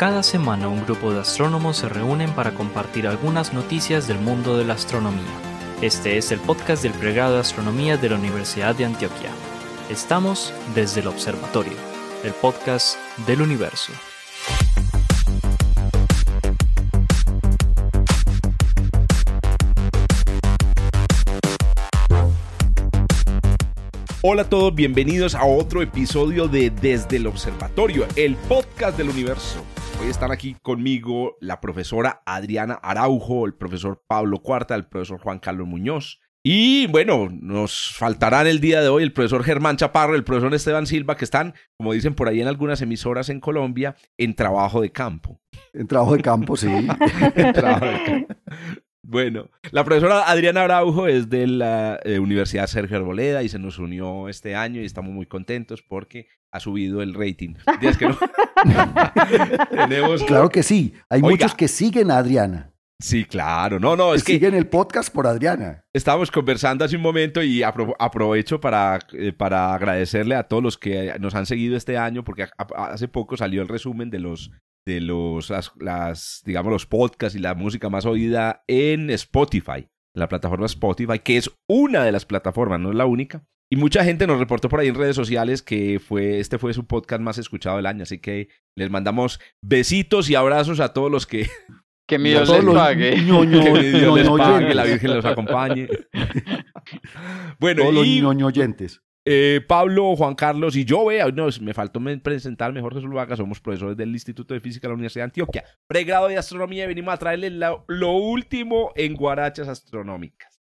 Cada semana un grupo de astrónomos se reúnen para compartir algunas noticias del mundo de la astronomía. Este es el podcast del pregrado de astronomía de la Universidad de Antioquia. Estamos desde el observatorio, el podcast del universo. Hola a todos, bienvenidos a otro episodio de Desde el Observatorio, el podcast del universo. Hoy están aquí conmigo la profesora Adriana Araujo, el profesor Pablo Cuarta, el profesor Juan Carlos Muñoz. Y bueno, nos faltarán el día de hoy el profesor Germán Chaparro, el profesor Esteban Silva, que están, como dicen por ahí en algunas emisoras en Colombia, en trabajo de campo. En trabajo de campo, sí. En trabajo de campo. Bueno, la profesora Adriana Araujo es de la eh, Universidad Sergio Arboleda y se nos unió este año y estamos muy contentos porque ha subido el rating. Días que no. Tenemos... Claro que sí, hay Oiga. muchos que siguen a Adriana. Sí, claro. No, no, es que que siguen el podcast por Adriana. estábamos conversando hace un momento y apro- aprovecho para, eh, para agradecerle a todos los que nos han seguido este año porque hace poco salió el resumen de los de los las, las, digamos los podcasts y la música más oída en Spotify, la plataforma Spotify, que es una de las plataformas, no es la única. Y mucha gente nos reportó por ahí en redes sociales que fue este fue su podcast más escuchado del año, así que les mandamos besitos y abrazos a todos los que Que mi Dios les los pague. ñoño- que mi Dios les ñoño pague, oyentes. la Virgen los acompañe. bueno, Todos los ñoño oyentes. Eh, Pablo, Juan Carlos y yo, vea, no, me faltó presentar mejor Jesús Vaca, somos profesores del Instituto de Física de la Universidad de Antioquia, pregrado de astronomía y venimos a traerles lo último en guarachas astronómicas.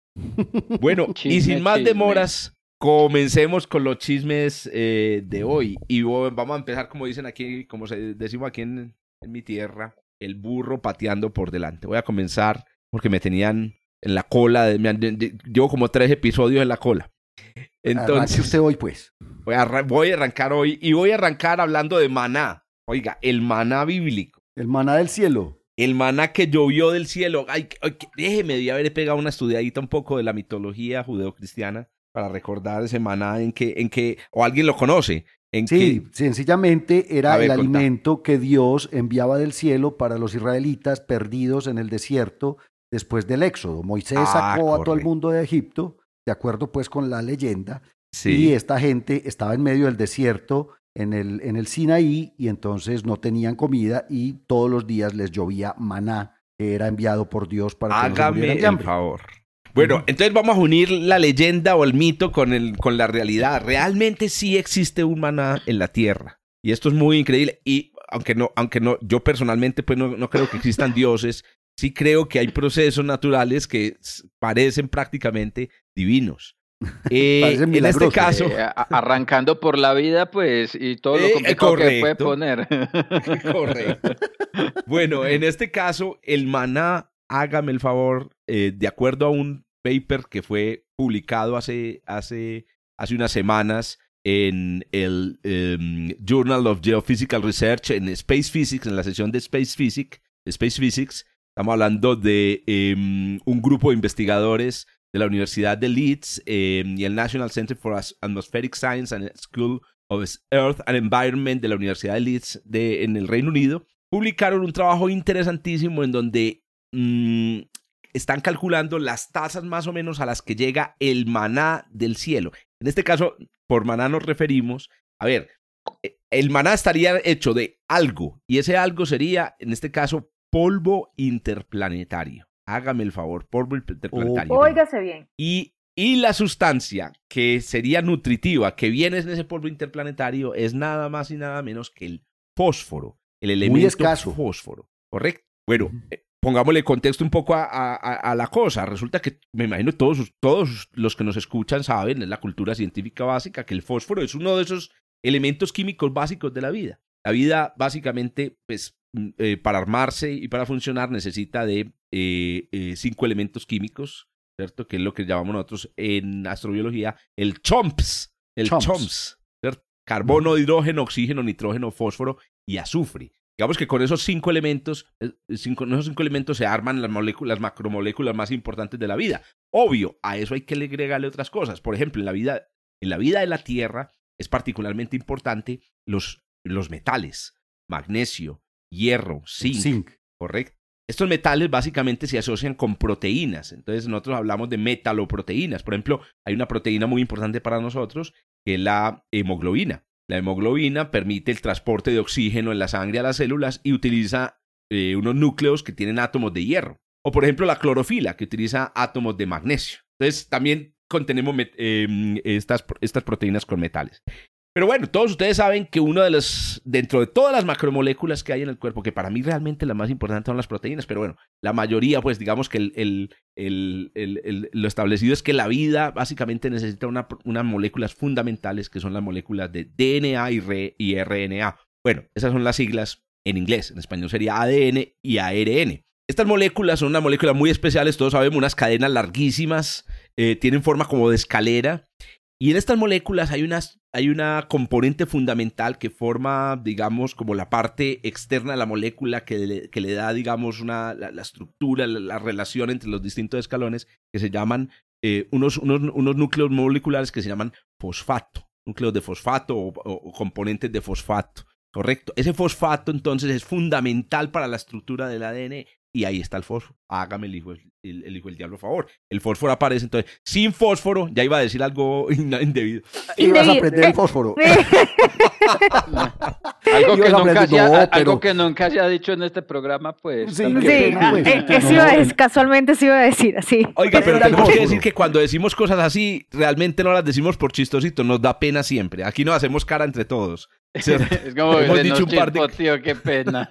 Bueno, y sin más chisme. demoras, comencemos con los chismes eh, de hoy. Y vamos a empezar, como dicen aquí, como se, decimos aquí en, en mi tierra, el burro pateando por delante. Voy a comenzar porque me tenían en la cola, me de- llevo como tres episodios en la cola. Entonces, usted hoy, pues. voy a, arran- voy a arrancar hoy y voy a arrancar hablando de maná. Oiga, el maná bíblico. El maná del cielo. El maná que llovió del cielo. Ay, ay, déjeme de haber pegado una estudiadita un poco de la mitología judeocristiana para recordar ese maná en que, en que, o alguien lo conoce, en Sí, que, sencillamente era ver, el contá. alimento que Dios enviaba del cielo para los israelitas perdidos en el desierto después del éxodo. Moisés Ah, sacó a todo el mundo de Egipto, de acuerdo pues con la leyenda, y esta gente estaba en medio del desierto en el, en el Sinaí y entonces no tenían comida y todos los días les llovía maná que era enviado por Dios para que hágame murieran de el favor. Bueno, entonces vamos a unir la leyenda o el mito con, el, con la realidad. Realmente sí existe un maná en la tierra. Y esto es muy increíble. Y aunque no, aunque no, yo personalmente pues no, no creo que existan dioses, sí creo que hay procesos naturales que parecen prácticamente divinos. Eh, Parecen en este caso, Eh, arrancando por la vida, pues, y todo lo Eh, complicado que puede poner. Correcto. Bueno, en este caso, el maná, hágame el favor, eh, de acuerdo a un paper que fue publicado hace, hace, hace unas semanas en el em, Journal of Geophysical Research, en Space Physics, en la sesión de Space Physics, Space Physics estamos hablando de em, un grupo de investigadores de la Universidad de Leeds em, y el National Center for Atmospheric Science and School of Earth and Environment de la Universidad de Leeds en el Reino Unido, publicaron un trabajo interesantísimo en donde mm, están calculando las tasas más o menos a las que llega el maná del cielo. En este caso, por maná nos referimos, a ver, eh, el maná estaría hecho de algo y ese algo sería, en este caso, polvo interplanetario. Hágame el favor, polvo interplanetario. Óigase bien. Y, y la sustancia que sería nutritiva, que viene en ese polvo interplanetario, es nada más y nada menos que el fósforo, el elemento escaso. fósforo. ¿Correcto? Bueno, eh, pongámosle contexto un poco a, a- la cosa. Resulta que, me imagino, todos, todos los que nos escuchan saben, es la cultura científica básica, que el fósforo es uno de esos elementos químicos básicos de la vida. La vida, básicamente, pues, eh, para armarse y para funcionar, necesita de eh, eh, cinco elementos químicos, ¿cierto? Que es lo que llamamos nosotros en astrobiología el CHOMPS. El Chomps. CHOMPS. ¿cierto? Carbono, hidrógeno, oxígeno, nitrógeno, fósforo y azufre. Digamos que con esos cinco elementos, cinco- esos cinco elementos se arman las moléculas, macromoléculas más importantes de la vida. Obvio, a eso hay que agregarle otras cosas. Por ejemplo, en la vida, en la vida de la Tierra es particularmente importante los, los metales, magnesio, hierro, zinc, Zinc. correcto. Estos metales básicamente se asocian con proteínas. Entonces nosotros hablamos de metaloproteínas. Por ejemplo, hay una proteína muy importante para nosotros que es la hemoglobina. La hemoglobina permite el transporte de oxígeno en la sangre a las células y utiliza eh, unos núcleos que tienen átomos de hierro. O por ejemplo la clorofila que utiliza átomos de magnesio. Entonces también contenemos em, estas, estas proteínas con metales. Pero bueno, todos ustedes saben que uno de los, dentro de todas las macromoléculas que hay en el cuerpo, que para mí realmente las más importantes son las proteínas, pero bueno, la mayoría, pues digamos que el, el- el- lo establecido es que la vida básicamente necesita una, unas moléculas fundamentales que son las moléculas de DNA y, y RNA. Bueno, esas son las siglas en inglés, en español sería ADN y ARN. Estas moléculas son unas moléculas muy especiales, todos sabemos, unas cadenas larguísimas, eh, tienen forma como de escalera. Y en estas moléculas hay, unas, hay una componente fundamental que forma, digamos, como la parte externa de la molécula que le, da, digamos, una, la, estructura, la, la relación entre los distintos escalones, que se llaman eh, unos, unos, unos núcleos moleculares que se llaman fosfato, núcleos de fosfato o- o componentes de fosfato. Correcto. Ese fosfato entonces es fundamental para la estructura del ADN y ahí está el fósforo. Hágame el hijo, el, el hijo del diablo a favor. El fósforo aparece entonces. Sin fósforo, ya iba a decir algo indebido. Ibas a prender el fósforo. Algo que, nunca aprender- se ha, no, algo que nunca dicho en este programa, pues. Sí, pues. eh, eso No, iba a no. decir, casualmente se iba a decir así. Oiga, pero tenemos que decir que cuando decimos cosas así, realmente no las decimos por chistosito, nos da pena siempre. Aquí nos hacemos cara entre todos. Es como Hemos dicho un par de- tío, qué pena.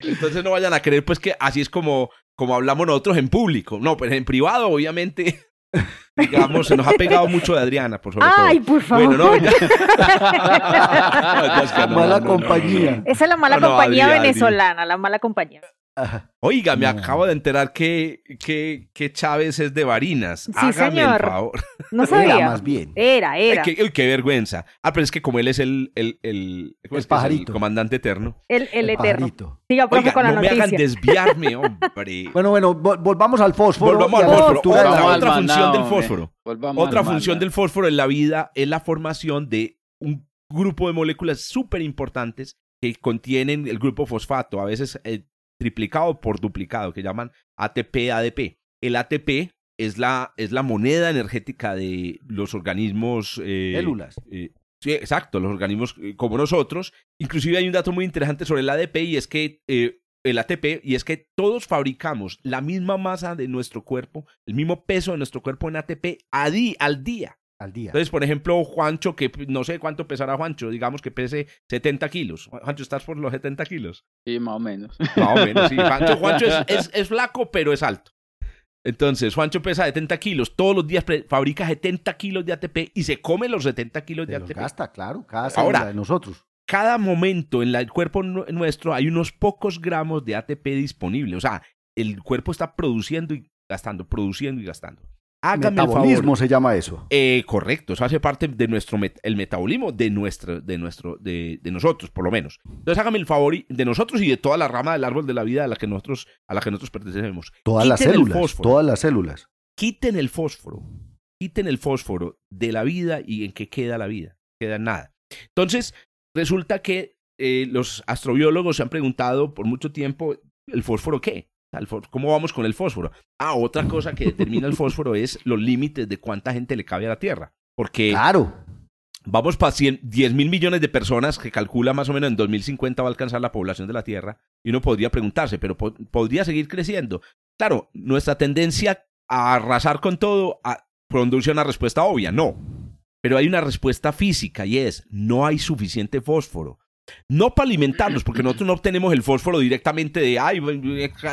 Entonces no vayan a creer pues que así es como, como hablamos nosotros en público. No, pues en privado, obviamente, digamos, se nos ha pegado mucho de Adriana, por sobre Ay, todo. por favor. Bueno, no, ya. Es que no, Mala no, no, no, compañía. no. Esa es la mala No, no, compañía venezolana, la mala compañía. Ajá. Oiga, me No. acabo de enterar que, que, que Chávez es de Barinas. Sí, Hágame señor. el favor. No Era sabía. más bien. Era, Ay, era. qué, uy, qué vergüenza. Ah, pero es que como él es el, el, el, ¿cómo El es pajarito. comandante eterno. El, el eterno. pajarito. Siga, profe, Oiga, con la no me hagan noticia. desviarme, hombre. Bueno, bueno, vol- volvamos al fósforo. Volvamos al fósforo. Otra, otra función del hombre. Fósforo. Volvamos Otra función del fósforo en la vida es la formación de un grupo de moléculas súper importantes que contienen el grupo fosfato, a veces eh, triplicado por duplicado, que llaman ATP-ADP. El ATP es la, es la moneda energética de los organismos... eh, Células. eh, sí, exacto, los organismos eh, como nosotros. Inclusive hay un dato muy interesante sobre el ADP y es que eh, el ATP y es que todos fabricamos la misma masa de nuestro cuerpo, el mismo peso de nuestro cuerpo en ATP a di- al día. al día. Entonces, por ejemplo, Juancho, que no sé cuánto pesará Juancho, digamos que pese 70 kilos. Juancho, ¿estás por los 70 kilos? Sí, más o menos. Más o menos, sí. Juancho, Juancho es, es- es flaco, pero es alto. Entonces, Juancho pesa 70 kilos. Todos los días fabrica 70 kilos de ATP y se come los 70 kilos de Se los ATP. gasta, claro, cada Ahora- de nosotros. Cada momento en la- el cuerpo nu- nuestro hay unos pocos gramos de ATP disponible. O sea, el cuerpo está produciendo y gastando, produciendo y gastando. Hágame el Metabolismo favor. se llama eso. Eh, correcto, eso hace parte de nuestro met- el metabolismo de nuestro, de nuestro, de, de nosotros, por lo menos. Entonces hágame el favor de nosotros y de toda la rama del árbol de la vida a la que nosotros, a la que nosotros pertenecemos. Todas las Quiten el células, todas las células. Quiten el fósforo, quiten el fósforo de la vida y en qué queda la vida, queda nada. Entonces, resulta que eh, los astrobiólogos se han preguntado por mucho tiempo, ¿el fósforo qué? ¿Cómo vamos con el fósforo? Ah, otra cosa que determina el fósforo es los límites de cuánta gente le cabe a la Tierra. Porque Claro. vamos para 10 mil millones de personas que calcula más o menos en 2050 va a alcanzar la población de la Tierra. Y uno podría preguntarse, pero po- podría seguir creciendo. Claro, nuestra tendencia a arrasar con todo a, produce una respuesta obvia, no. Pero hay una respuesta física y es, no hay suficiente fósforo. No para alimentarnos, porque nosotros no obtenemos el fósforo directamente de, ay,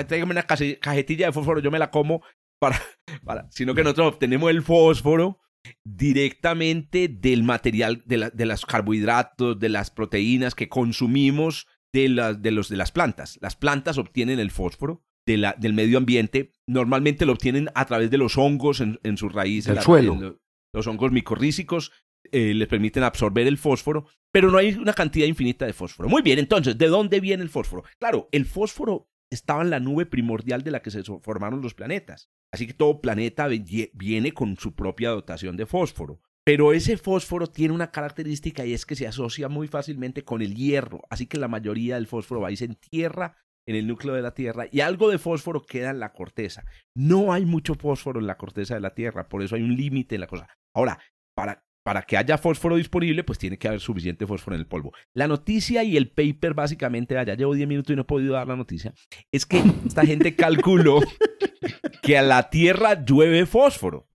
tráigame una cajetilla de fósforo, yo me la como, para, para, sino que nosotros obtenemos el fósforo directamente del material, de, la- de los carbohidratos, de las proteínas que consumimos de, las de, los, de las plantas. Las plantas obtienen el fósforo de la, del medio ambiente. Normalmente lo obtienen a través de los hongos en, en sus raíces. Del suelo. Los hongos micorrízicos eh, les permiten absorber el fósforo, pero no hay una cantidad infinita de fósforo. Muy bien, entonces, ¿de dónde viene el fósforo? Claro, el fósforo estaba en la nube primordial de la que se formaron los planetas. Así que todo planeta viene con su propia dotación de fósforo. Pero ese fósforo tiene una característica y es que se asocia muy fácilmente con el hierro. Así que la mayoría del fósforo va y se entierra en el núcleo de la Tierra y algo de fósforo queda en la corteza. No hay mucho fósforo en la corteza de la Tierra, por eso hay un límite en la cosa. Ahora, para, para que haya fósforo disponible, pues tiene que haber suficiente fósforo en el polvo. La noticia y el paper, básicamente, ya llevo 10 minutos y no he podido dar la noticia, es que esta gente calculó que a la Tierra llueve fósforo.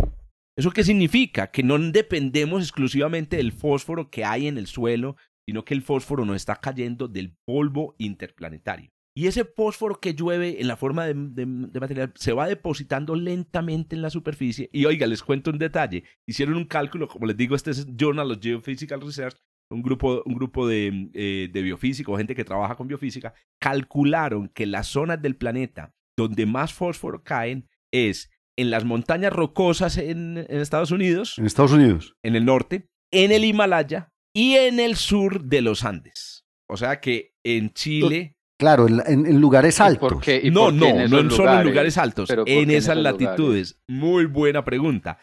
¿Eso qué significa? Que no dependemos exclusivamente del fósforo que hay en el suelo, sino que el fósforo no está cayendo del polvo interplanetario. Y ese fósforo que llueve en la forma de, de- de material se va depositando lentamente en la superficie. Y oiga, les cuento un detalle. Hicieron un cálculo, como les digo, este es Journal of Geophysical Research, un grupo, un grupo de, eh, de biofísicos, gente que trabaja con biofísica, calcularon que las zonas del planeta donde más fósforo caen es en las montañas rocosas en, en Estados Unidos, En Estados Unidos. en el norte, en el Himalaya y en el sur de los Andes. O sea que en Chile... Claro, en, lugares ¿Y altos. por qué? ¿Y No, por qué no, en no en solo en lugares altos, Pero ¿por en esas latitudes. Muy buena pregunta.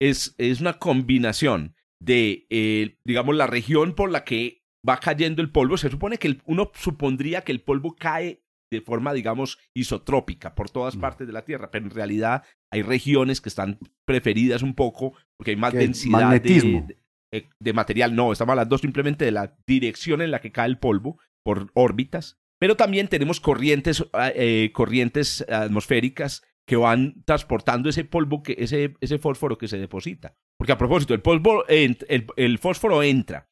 Es, es una combinación de, eh, digamos, la región por la que va cayendo el polvo. Se supone que el- uno supondría que el polvo cae de forma, digamos, isotrópica por todas Mm. partes de la Tierra, pero en realidad hay regiones que están preferidas un poco porque hay más densidad de, magnetismo. de- eh, de material. No, estamos hablando simplemente de la dirección en la que cae el polvo por órbitas. Pero también tenemos corrientes, ah, eh, corrientes atmosféricas que van transportando ese polvo, que, ese, ese fósforo que se deposita. Porque a propósito, el, polvo, el, el fósforo entra,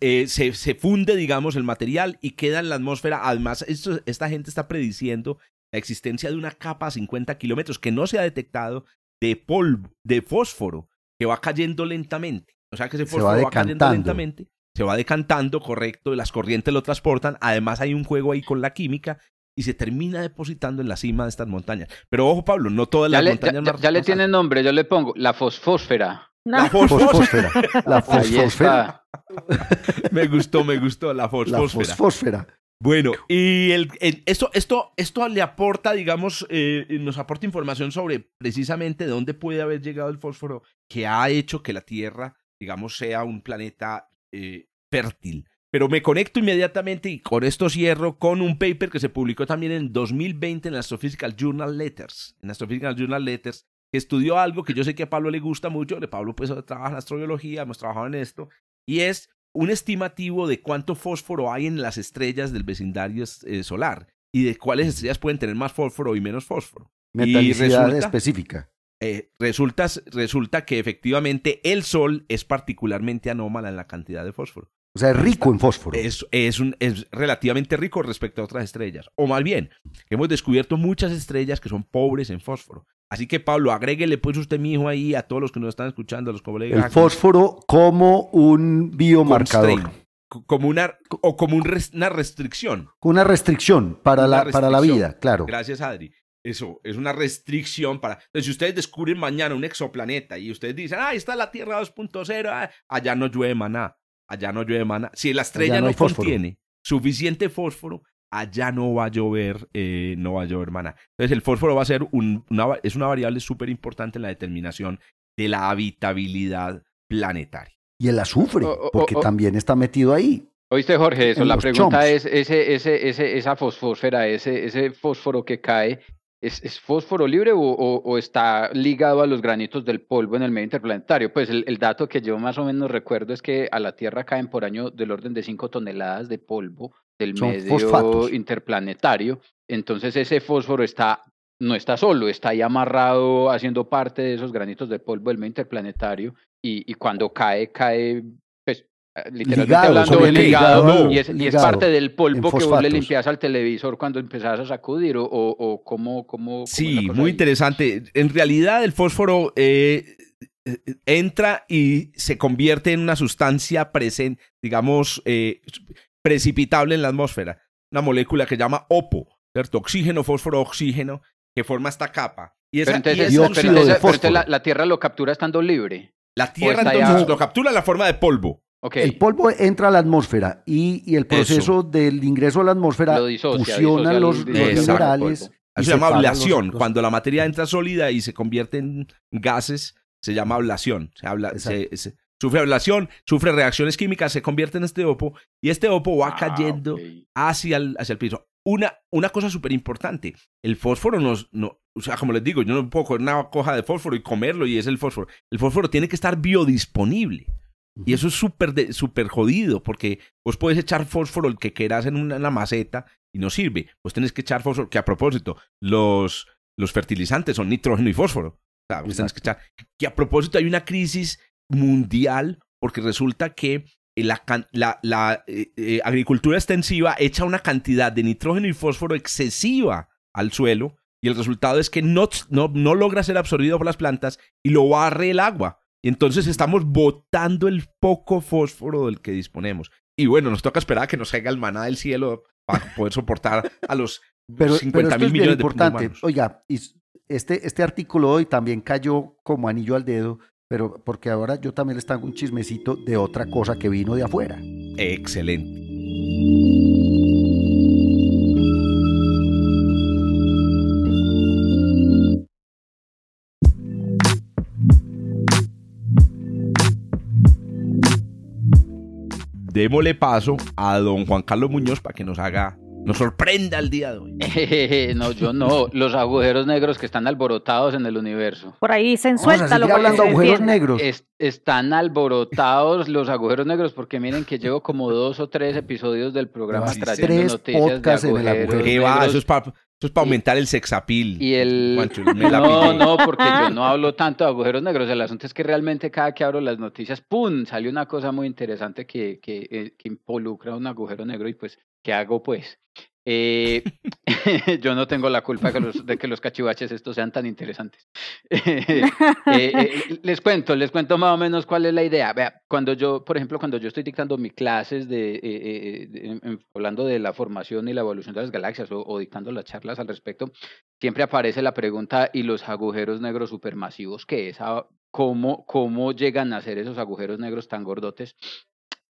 eh, se, se funde, digamos, el material y queda en la atmósfera. Además, esto- esta gente está prediciendo la existencia de una capa a 50 kilómetros que no se ha detectado de polvo, de fósforo, que va cayendo lentamente. O sea que ese Se va fósforo va, cayendo lentamente, se va decantando, correcto, las corrientes lo transportan. Además, hay un juego ahí con la química y se termina depositando en la cima de estas montañas. Pero ojo, Pablo, no todas Ya las le, montañas ya- más- ya- ya le tiene nombre, yo le pongo la fosfósfera. No, La fosfósfera. La fosfósfera. Me gustó, me gustó la La fosfósfera. fosfósfera. Bueno, y el, el- esto, esto, esto le aporta, digamos, eh, nos aporta información sobre precisamente de dónde puede haber llegado el fósforo que ha hecho que la Tierra, digamos, sea un planeta eh, fértil. Pero me conecto inmediatamente y con esto cierro con un paper que se publicó también en 2020 en Astrophysical Journal Letters. En Astrophysical Journal Letters, que estudió algo que yo sé que a Pablo le gusta mucho. De Pablo pues trabaja en astrobiología, hemos trabajado en esto. Y es un estimativo de cuánto fósforo hay en las estrellas del vecindario eh, solar y de cuáles estrellas pueden tener más fósforo y menos fósforo. Metalicidad resulta- específica. Eh, resulta, resulta que efectivamente el Sol es particularmente anómala en la cantidad de fósforo. O sea, es rico en fósforo. Es, es, un, es relativamente rico respecto a otras estrellas. O más bien, hemos descubierto muchas estrellas que son pobres en fósforo. Así que Pablo, agréguele pues usted mismo ahí a todos los que nos están escuchando, a los colegas. El fósforo como un biomarcador. como una, o como un res- una restricción. Una restricción para, Una la, para la restricción. vida, claro. Gracias, Adri. Eso, es una restricción para... Entonces, si ustedes descubren mañana un exoplaneta y ustedes dicen, ah, ahí está la Tierra 2.0, ah, allá no llueve maná, allá no llueve maná. Si la estrella no contiene suficiente fósforo, allá no va a llover, eh, no va a llover maná. Entonces, el fósforo va a ser un- una, es una variable súper importante en la determinación de la habitabilidad planetaria. Y el azufre, porque también está metido ahí. Oíste, Jorge, eso. La pregunta chomps. es, ese, ese, ese, esa fosfósfera, ese, ese fósforo que cae, ¿es, es fósforo libre o, o- o está ligado a los granitos del polvo en el medio interplanetario? Pues el, el dato que yo más o menos recuerdo es que a la Tierra caen por año del orden de 5 toneladas de polvo del Son medio fosfatos. interplanetario. Entonces ese fósforo está no está solo, está ahí amarrado haciendo parte de esos granitos de polvo del medio interplanetario y, y cuando cae, cae, literalmente Ligado, hablando, sobre ligado, ligado, y, es, y es ligado parte del polvo que vos le limpias al televisor cuando empezás a sacudir o, o, o cómo, cómo, Sí, muy ahí? interesante. En realidad el fósforo eh, eh, entra y se convierte en una sustancia presente, digamos, eh, precipitable en la atmósfera. Una molécula que se llama OPO, ¿cierto? Oxígeno, fósforo, oxígeno, que forma esta capa. Y esa, Pero entonces, y esa- dióxido pero de entonces- pero fósforo. entonces la, la Tierra lo captura estando libre. la Tierra entonces ya- lo captura en la forma de polvo. El polvo entra a la atmósfera y, y el proceso del ingreso a la atmósfera Lo disocia, fusiona disocia los, minerales. y se llama ablación. los- Cuando la materia entra sólida y se convierte en gases, se llama ablación. Se habla, se- se- Sufre ablación, sufre reacciones químicas, se convierte en este opo y este opo va Ah, cayendo hacia el, hacia el piso. Una, una cosa súper importante, el fósforo nos, no, o sea, como les digo, yo no puedo coger una coja de fósforo y comerlo y es el fósforo. El fósforo tiene que estar biodisponible. Y eso es súper súper jodido porque vos puedes echar fósforo el que quieras en una, en maceta y no sirve. Vos tenés que echar fósforo, que a propósito, los, los fertilizantes son nitrógeno y fósforo. O sea, vos tenés que echar. Que a propósito hay una crisis mundial porque resulta que eh, la, la, eh, eh, agricultura extensiva echa una cantidad de nitrógeno y fósforo excesiva al suelo y el resultado es que no, no, no logra ser absorbido por las plantas y lo barre el agua. Y entonces estamos botando el poco fósforo del que disponemos. Y bueno, nos toca esperar a que nos caiga el maná del cielo para poder soportar a los Pero, 50 pero esto mil es bien millones de importante. humanos. Oiga, y este, este artículo hoy también cayó como anillo al dedo, pero porque ahora yo también les tengo un chismecito de otra cosa que vino de afuera. Excelente. Démosle paso a don Juan Carlos Muñoz para que nos haga, nos sorprenda el día de hoy. no, yo no. Los agujeros negros que están alborotados en el universo. Por ahí para que hablando agujeros negros. Es- están alborotados los agujeros negros porque miren que llevo como dos o tres episodios del programa Llevas trayendo tres noticias de podcasts en el agujeros agujero. ¿Qué va? negros. Eso es para aumentar el sexapil. Y el... Juancho, la No, no, porque yo no hablo tanto de agujeros negros. El asunto es que realmente cada que abro las noticias, ¡pum! Sale una cosa muy interesante que, que, eh, que involucra un agujero negro y pues, ¿qué hago pues? Eh, yo no tengo la culpa de que los, de que los cachivaches estos sean tan interesantes. Eh, eh, les cuento, les cuento más o menos cuál es la idea. Vea, cuando yo, por ejemplo, cuando yo estoy dictando mis clases de, hablando de la formación y la evolución de las galaxias o, o dictando las charlas al respecto, siempre aparece la pregunta, ¿y los agujeros negros supermasivos qué es? Ah, ¿Cómo, cómo llegan a ser esos agujeros negros tan gordotes,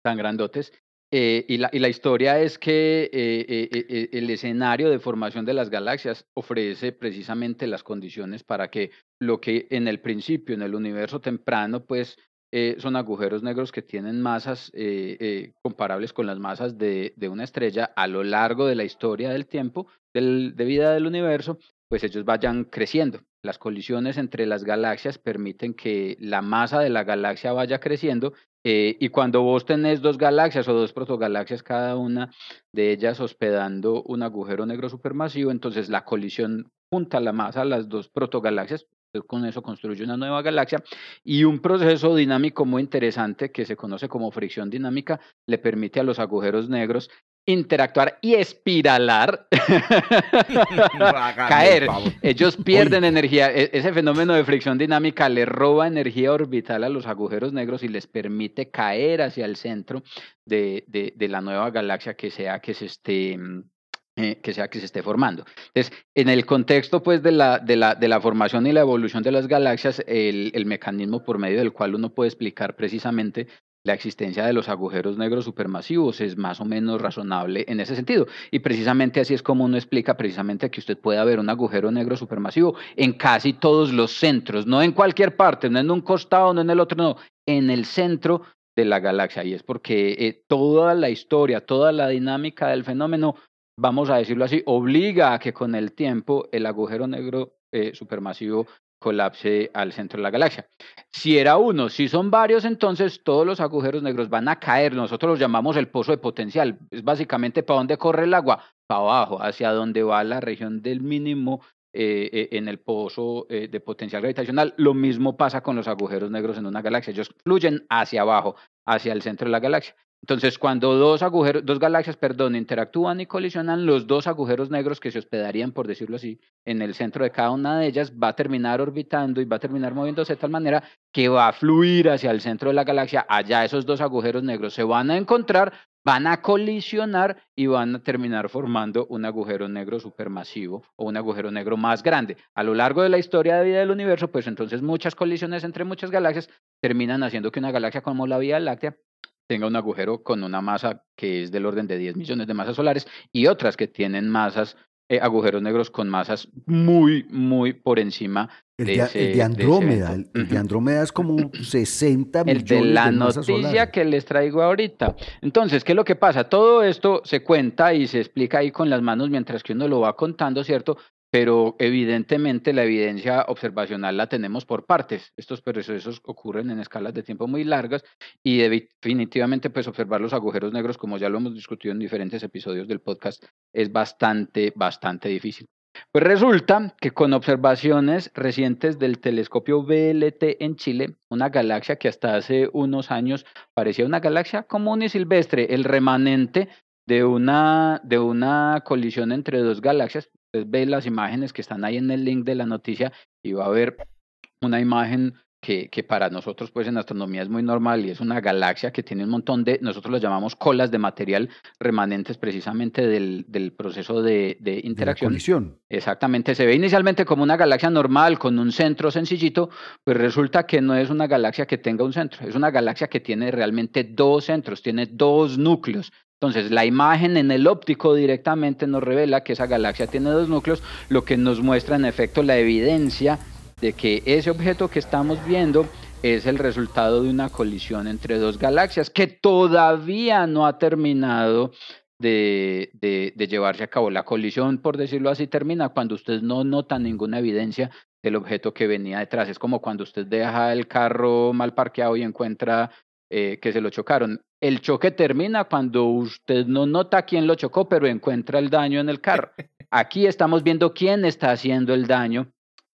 tan grandotes? Eh, y, la, historia es que eh, eh, el escenario de formación de las galaxias ofrece precisamente las condiciones para que lo que en el principio, en el universo temprano, pues son agujeros negros que tienen masas comparables con las masas de, una estrella a lo largo de la historia del tiempo de vida del universo, pues ellos vayan creciendo. Las colisiones entre las galaxias permiten que la masa de la galaxia vaya creciendo eh, y cuando vos tenés dos galaxias o dos protogalaxias, cada una de ellas hospedando un agujero negro supermasivo, entonces la colisión junta la masa a las dos protogalaxias, con eso construye una nueva galaxia y un proceso dinámico muy interesante que se conoce como fricción dinámica le permite a los agujeros negros interactuar y espiralar, caer. Ellos pierden energía. E- Ese fenómeno de fricción dinámica le roba energía orbital a los agujeros negros y les permite caer hacia el centro de, de- de la nueva galaxia que sea que se esté mm, eh, que sea que se esté formando. Entonces, en el contexto pues de la, de la, de la formación y la evolución de las galaxias, el, el mecanismo por medio del cual uno puede explicar precisamente la existencia de los agujeros negros supermasivos es más o menos razonable en ese sentido. Y precisamente así es como uno explica precisamente que usted puede ver un agujero negro supermasivo en casi todos los centros, no en cualquier parte, no en un costado, no en el otro, no, en el centro de la galaxia. Y es porque eh, toda la historia, toda la dinámica del fenómeno, vamos a decirlo así, obliga a que con el tiempo el agujero negro eh, supermasivo colapse al centro de la galaxia. Si era uno, si son varios, entonces todos los agujeros negros van a caer. Nosotros los llamamos el pozo de potencial. Es básicamente para dónde corre el agua, para abajo, hacia donde va la región del mínimo eh, eh, en el pozo eh, de potencial gravitacional. Lo mismo pasa con los agujeros negros en una galaxia. Ellos fluyen hacia abajo, hacia el centro de la galaxia. Entonces, cuando dos agujeros, dos galaxias, perdón, interactúan y colisionan, los dos agujeros negros que se hospedarían, por decirlo así, en el centro de cada una de ellas, va a terminar orbitando y va a terminar moviéndose de tal manera que va a fluir hacia el centro de la galaxia. Allá esos dos agujeros negros se van a encontrar, van a colisionar y van a terminar formando un agujero negro supermasivo o un agujero negro más grande. A lo largo de la historia de vida del universo, pues entonces muchas colisiones entre muchas galaxias terminan haciendo que una galaxia como la Vía Láctea tenga un agujero con una masa que es del orden de 10 millones de masas solares y otras que tienen masas eh, agujeros negros con masas muy, muy por encima El de de, ese- el de de Andrómeda, el, evento. el de. Andrómeda es como 60 El millones de la masas noticia solares. que les traigo ahorita. Entonces, ¿qué es lo que pasa? Todo esto se cuenta y se explica ahí con las manos mientras que uno lo va contando, ¿cierto? Pero evidentemente la evidencia observacional la tenemos por partes. Estos procesos ocurren en escalas de tiempo muy largas y definitivamente pues observar los agujeros negros, como ya lo hemos discutido en diferentes episodios del podcast, es bastante, bastante difícil. Pues resulta que con observaciones recientes del telescopio VLT en Chile, una galaxia que hasta hace unos años parecía una galaxia común y silvestre, el remanente de una, de una colisión entre dos galaxias. Usted ve las imágenes que están ahí en el link de la noticia y va a ver una imagen que, que para nosotros pues en astronomía es muy normal y es una galaxia que tiene un montón de, nosotros lo llamamos colas de material remanentes precisamente del, del proceso de, de de la interacción. colisión. Exactamente, se ve inicialmente como una galaxia normal con un centro sencillito, pues resulta que no es una galaxia que tenga un centro, es una galaxia que tiene realmente dos centros, tiene dos núcleos. Entonces, la imagen en el óptico directamente nos revela que esa galaxia tiene dos núcleos, lo que nos muestra en efecto la evidencia de que ese objeto que estamos viendo es el resultado de una colisión entre dos galaxias que todavía no ha terminado de, de- de llevarse a cabo. La colisión, por decirlo así, termina cuando usted no nota ninguna evidencia del objeto que venía detrás. Es como cuando usted deja el carro mal parqueado y encuentra eh, que se lo chocaron. El choque termina cuando usted no nota quién lo chocó, pero encuentra el daño en el carro. Aquí estamos viendo quién está haciendo el daño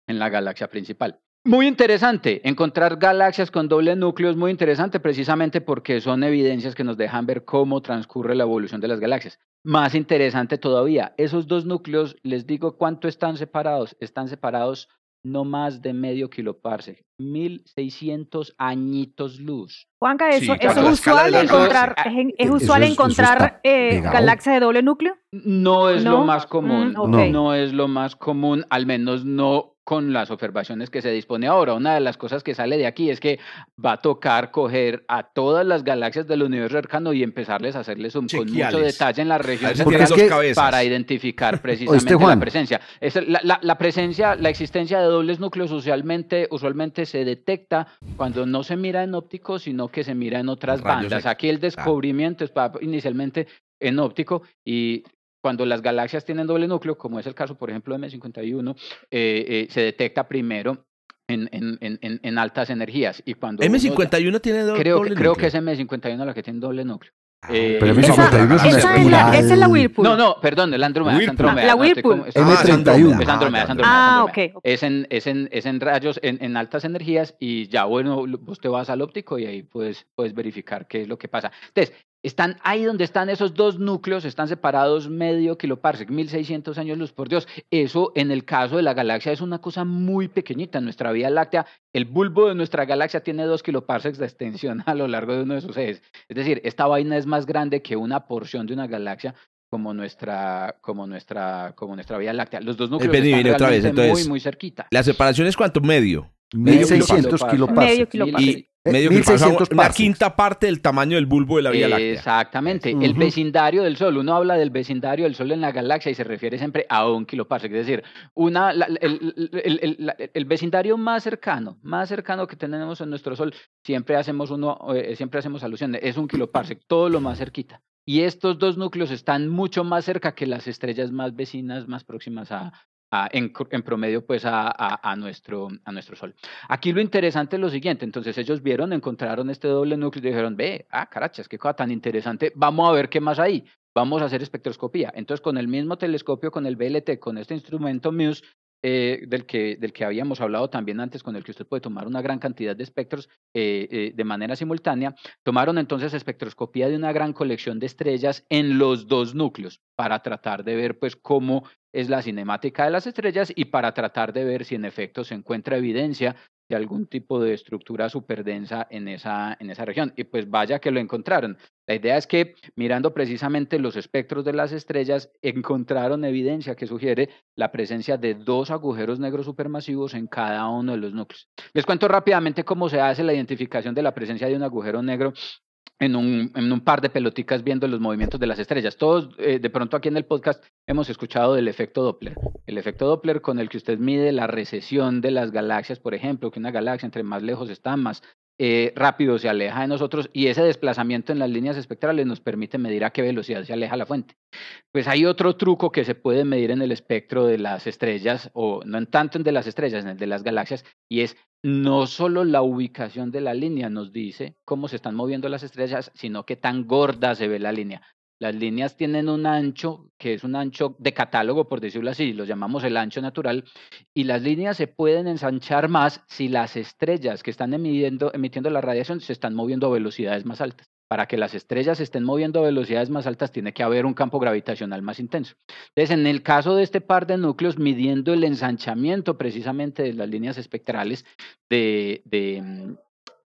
en la galaxia principal. Muy interesante, encontrar galaxias con doble núcleo es muy interesante precisamente porque son evidencias que nos dejan ver cómo transcurre la evolución de las galaxias. Más interesante todavía, esos dos núcleos, les digo cuánto están separados, están separados no más de medio kiloparsec, 1600 añitos luz. Juanca, Sí, eso, claro, eso la es usual encontrar, es, usual es- encontrar eh, galaxias de doble núcleo. No es lo más común, Mm. No. no es lo más común, al menos no con las observaciones que se dispone ahora. Una de las cosas que sale de aquí es que va a tocar coger a todas las galaxias del universo cercano y empezarles a hacerles zoom con mucho detalle en la región es que- para identificar precisamente la presencia. Es la, la- la presencia, la existencia de dobles núcleos usualmente, usualmente se detecta cuando no se mira en óptico, sino que se mira en otras Rayos bandas. Aquí el descubrimiento está inicialmente en óptico y cuando las galaxias tienen doble núcleo, como es el caso, por ejemplo, de M51, eh, eh, se detecta primero en, en- en- en- altas energías. Y cuando uno- M51 tiene do- creo, doble que, creo que núcleo. es M51 la que tiene doble núcleo. Ah, Eh, Pero esa- M51 es una esa, es la, esa es la Whirlpool. no, no, perdón, Andrómeda. es Whirlpool. Andrómeda, La no, Whirlpool. como- es- Ah, es M31. Andrómeda. es Andrómeda, es Ah, Andrómeda. Ah, Andrómeda. ok. ok. Es en, es en, es en rayos, en, en altas energías y ya, bueno, vos te vas al óptico y ahí puedes, puedes verificar qué es lo que pasa. Entonces, están ahí donde están esos dos núcleos, están separados medio kiloparsec, 1600 años luz, por Dios. Eso en el caso de la galaxia es una cosa muy pequeñita. En nuestra Vía Láctea, el bulbo de nuestra galaxia tiene dos kiloparsecs de extensión a lo largo de uno de sus ejes. Es decir, esta vaina es más grande que una porción de una galaxia como nuestra, como nuestra, como nuestra Vía Láctea. Los dos núcleos vení, están vení otra vez, entonces, muy, muy cerquita. La separación es cuánto? Medio. 1600 kiloparsec. kiloparsec. Medio kiloparsec. Y Eh, medio 1600 una quinta parte del tamaño del bulbo de la Vía Láctea. Exactamente. El vecindario del Sol. Uno habla del vecindario del Sol en la galaxia y se refiere siempre a un kiloparsec. Es decir, una, la- el, el- el- el vecindario más cercano, más cercano que tenemos en nuestro Sol, siempre hacemos uno, eh, siempre hacemos alusión, es un kiloparsec, todo lo más cerquita. Y estos dos núcleos están mucho más cerca que las estrellas más vecinas, más próximas a, en, promedio, pues a, nuestro, a nuestro Sol. Aquí lo interesante es lo siguiente, entonces ellos vieron, encontraron este doble núcleo y dijeron, ve, ah, carachas, qué cosa tan interesante, vamos a ver qué más hay, vamos a hacer espectroscopía. Entonces con el mismo telescopio, con el VLT, con este instrumento MUSE, eh, del, que, del que habíamos hablado también antes, con el que usted puede tomar una gran cantidad de espectros eh, eh, de manera simultánea, tomaron entonces espectroscopía de una gran colección de estrellas en los dos núcleos para tratar de ver pues cómo es la cinemática de las estrellas y para tratar de ver si en efecto se encuentra evidencia de algún tipo de estructura superdensa en esa, en esa región. Y pues vaya que lo encontraron. La idea es que mirando precisamente los espectros de las estrellas, encontraron evidencia que sugiere la presencia de dos agujeros negros supermasivos en cada uno de los núcleos. Les cuento rápidamente cómo se hace la identificación de la presencia de un agujero negro en un, en un par de peloticas viendo los movimientos de las estrellas. Todos, eh, de pronto aquí en el podcast, hemos escuchado del efecto Doppler. El efecto Doppler con el que usted mide la recesión de las galaxias, por ejemplo, que una galaxia entre más lejos está, más eh, rápido se aleja de nosotros y ese desplazamiento en las líneas espectrales nos permite medir a qué velocidad se aleja la fuente. Pues hay otro truco que se puede medir en el espectro de las estrellas, o no en tanto en de las estrellas, en el de las galaxias, y es no solo la ubicación de la línea nos dice cómo se están moviendo las estrellas, sino qué tan gorda se ve la línea. Las líneas tienen un ancho, que es un ancho de catálogo, por decirlo así, lo llamamos el ancho natural, y las líneas se pueden ensanchar más si las estrellas que están emitiendo, la radiación se están moviendo a velocidades más altas. Para que las estrellas se estén moviendo a velocidades más altas, tiene que haber un campo gravitacional más intenso. Entonces, en el caso de este par de núcleos, midiendo el ensanchamiento precisamente de las líneas espectrales de, de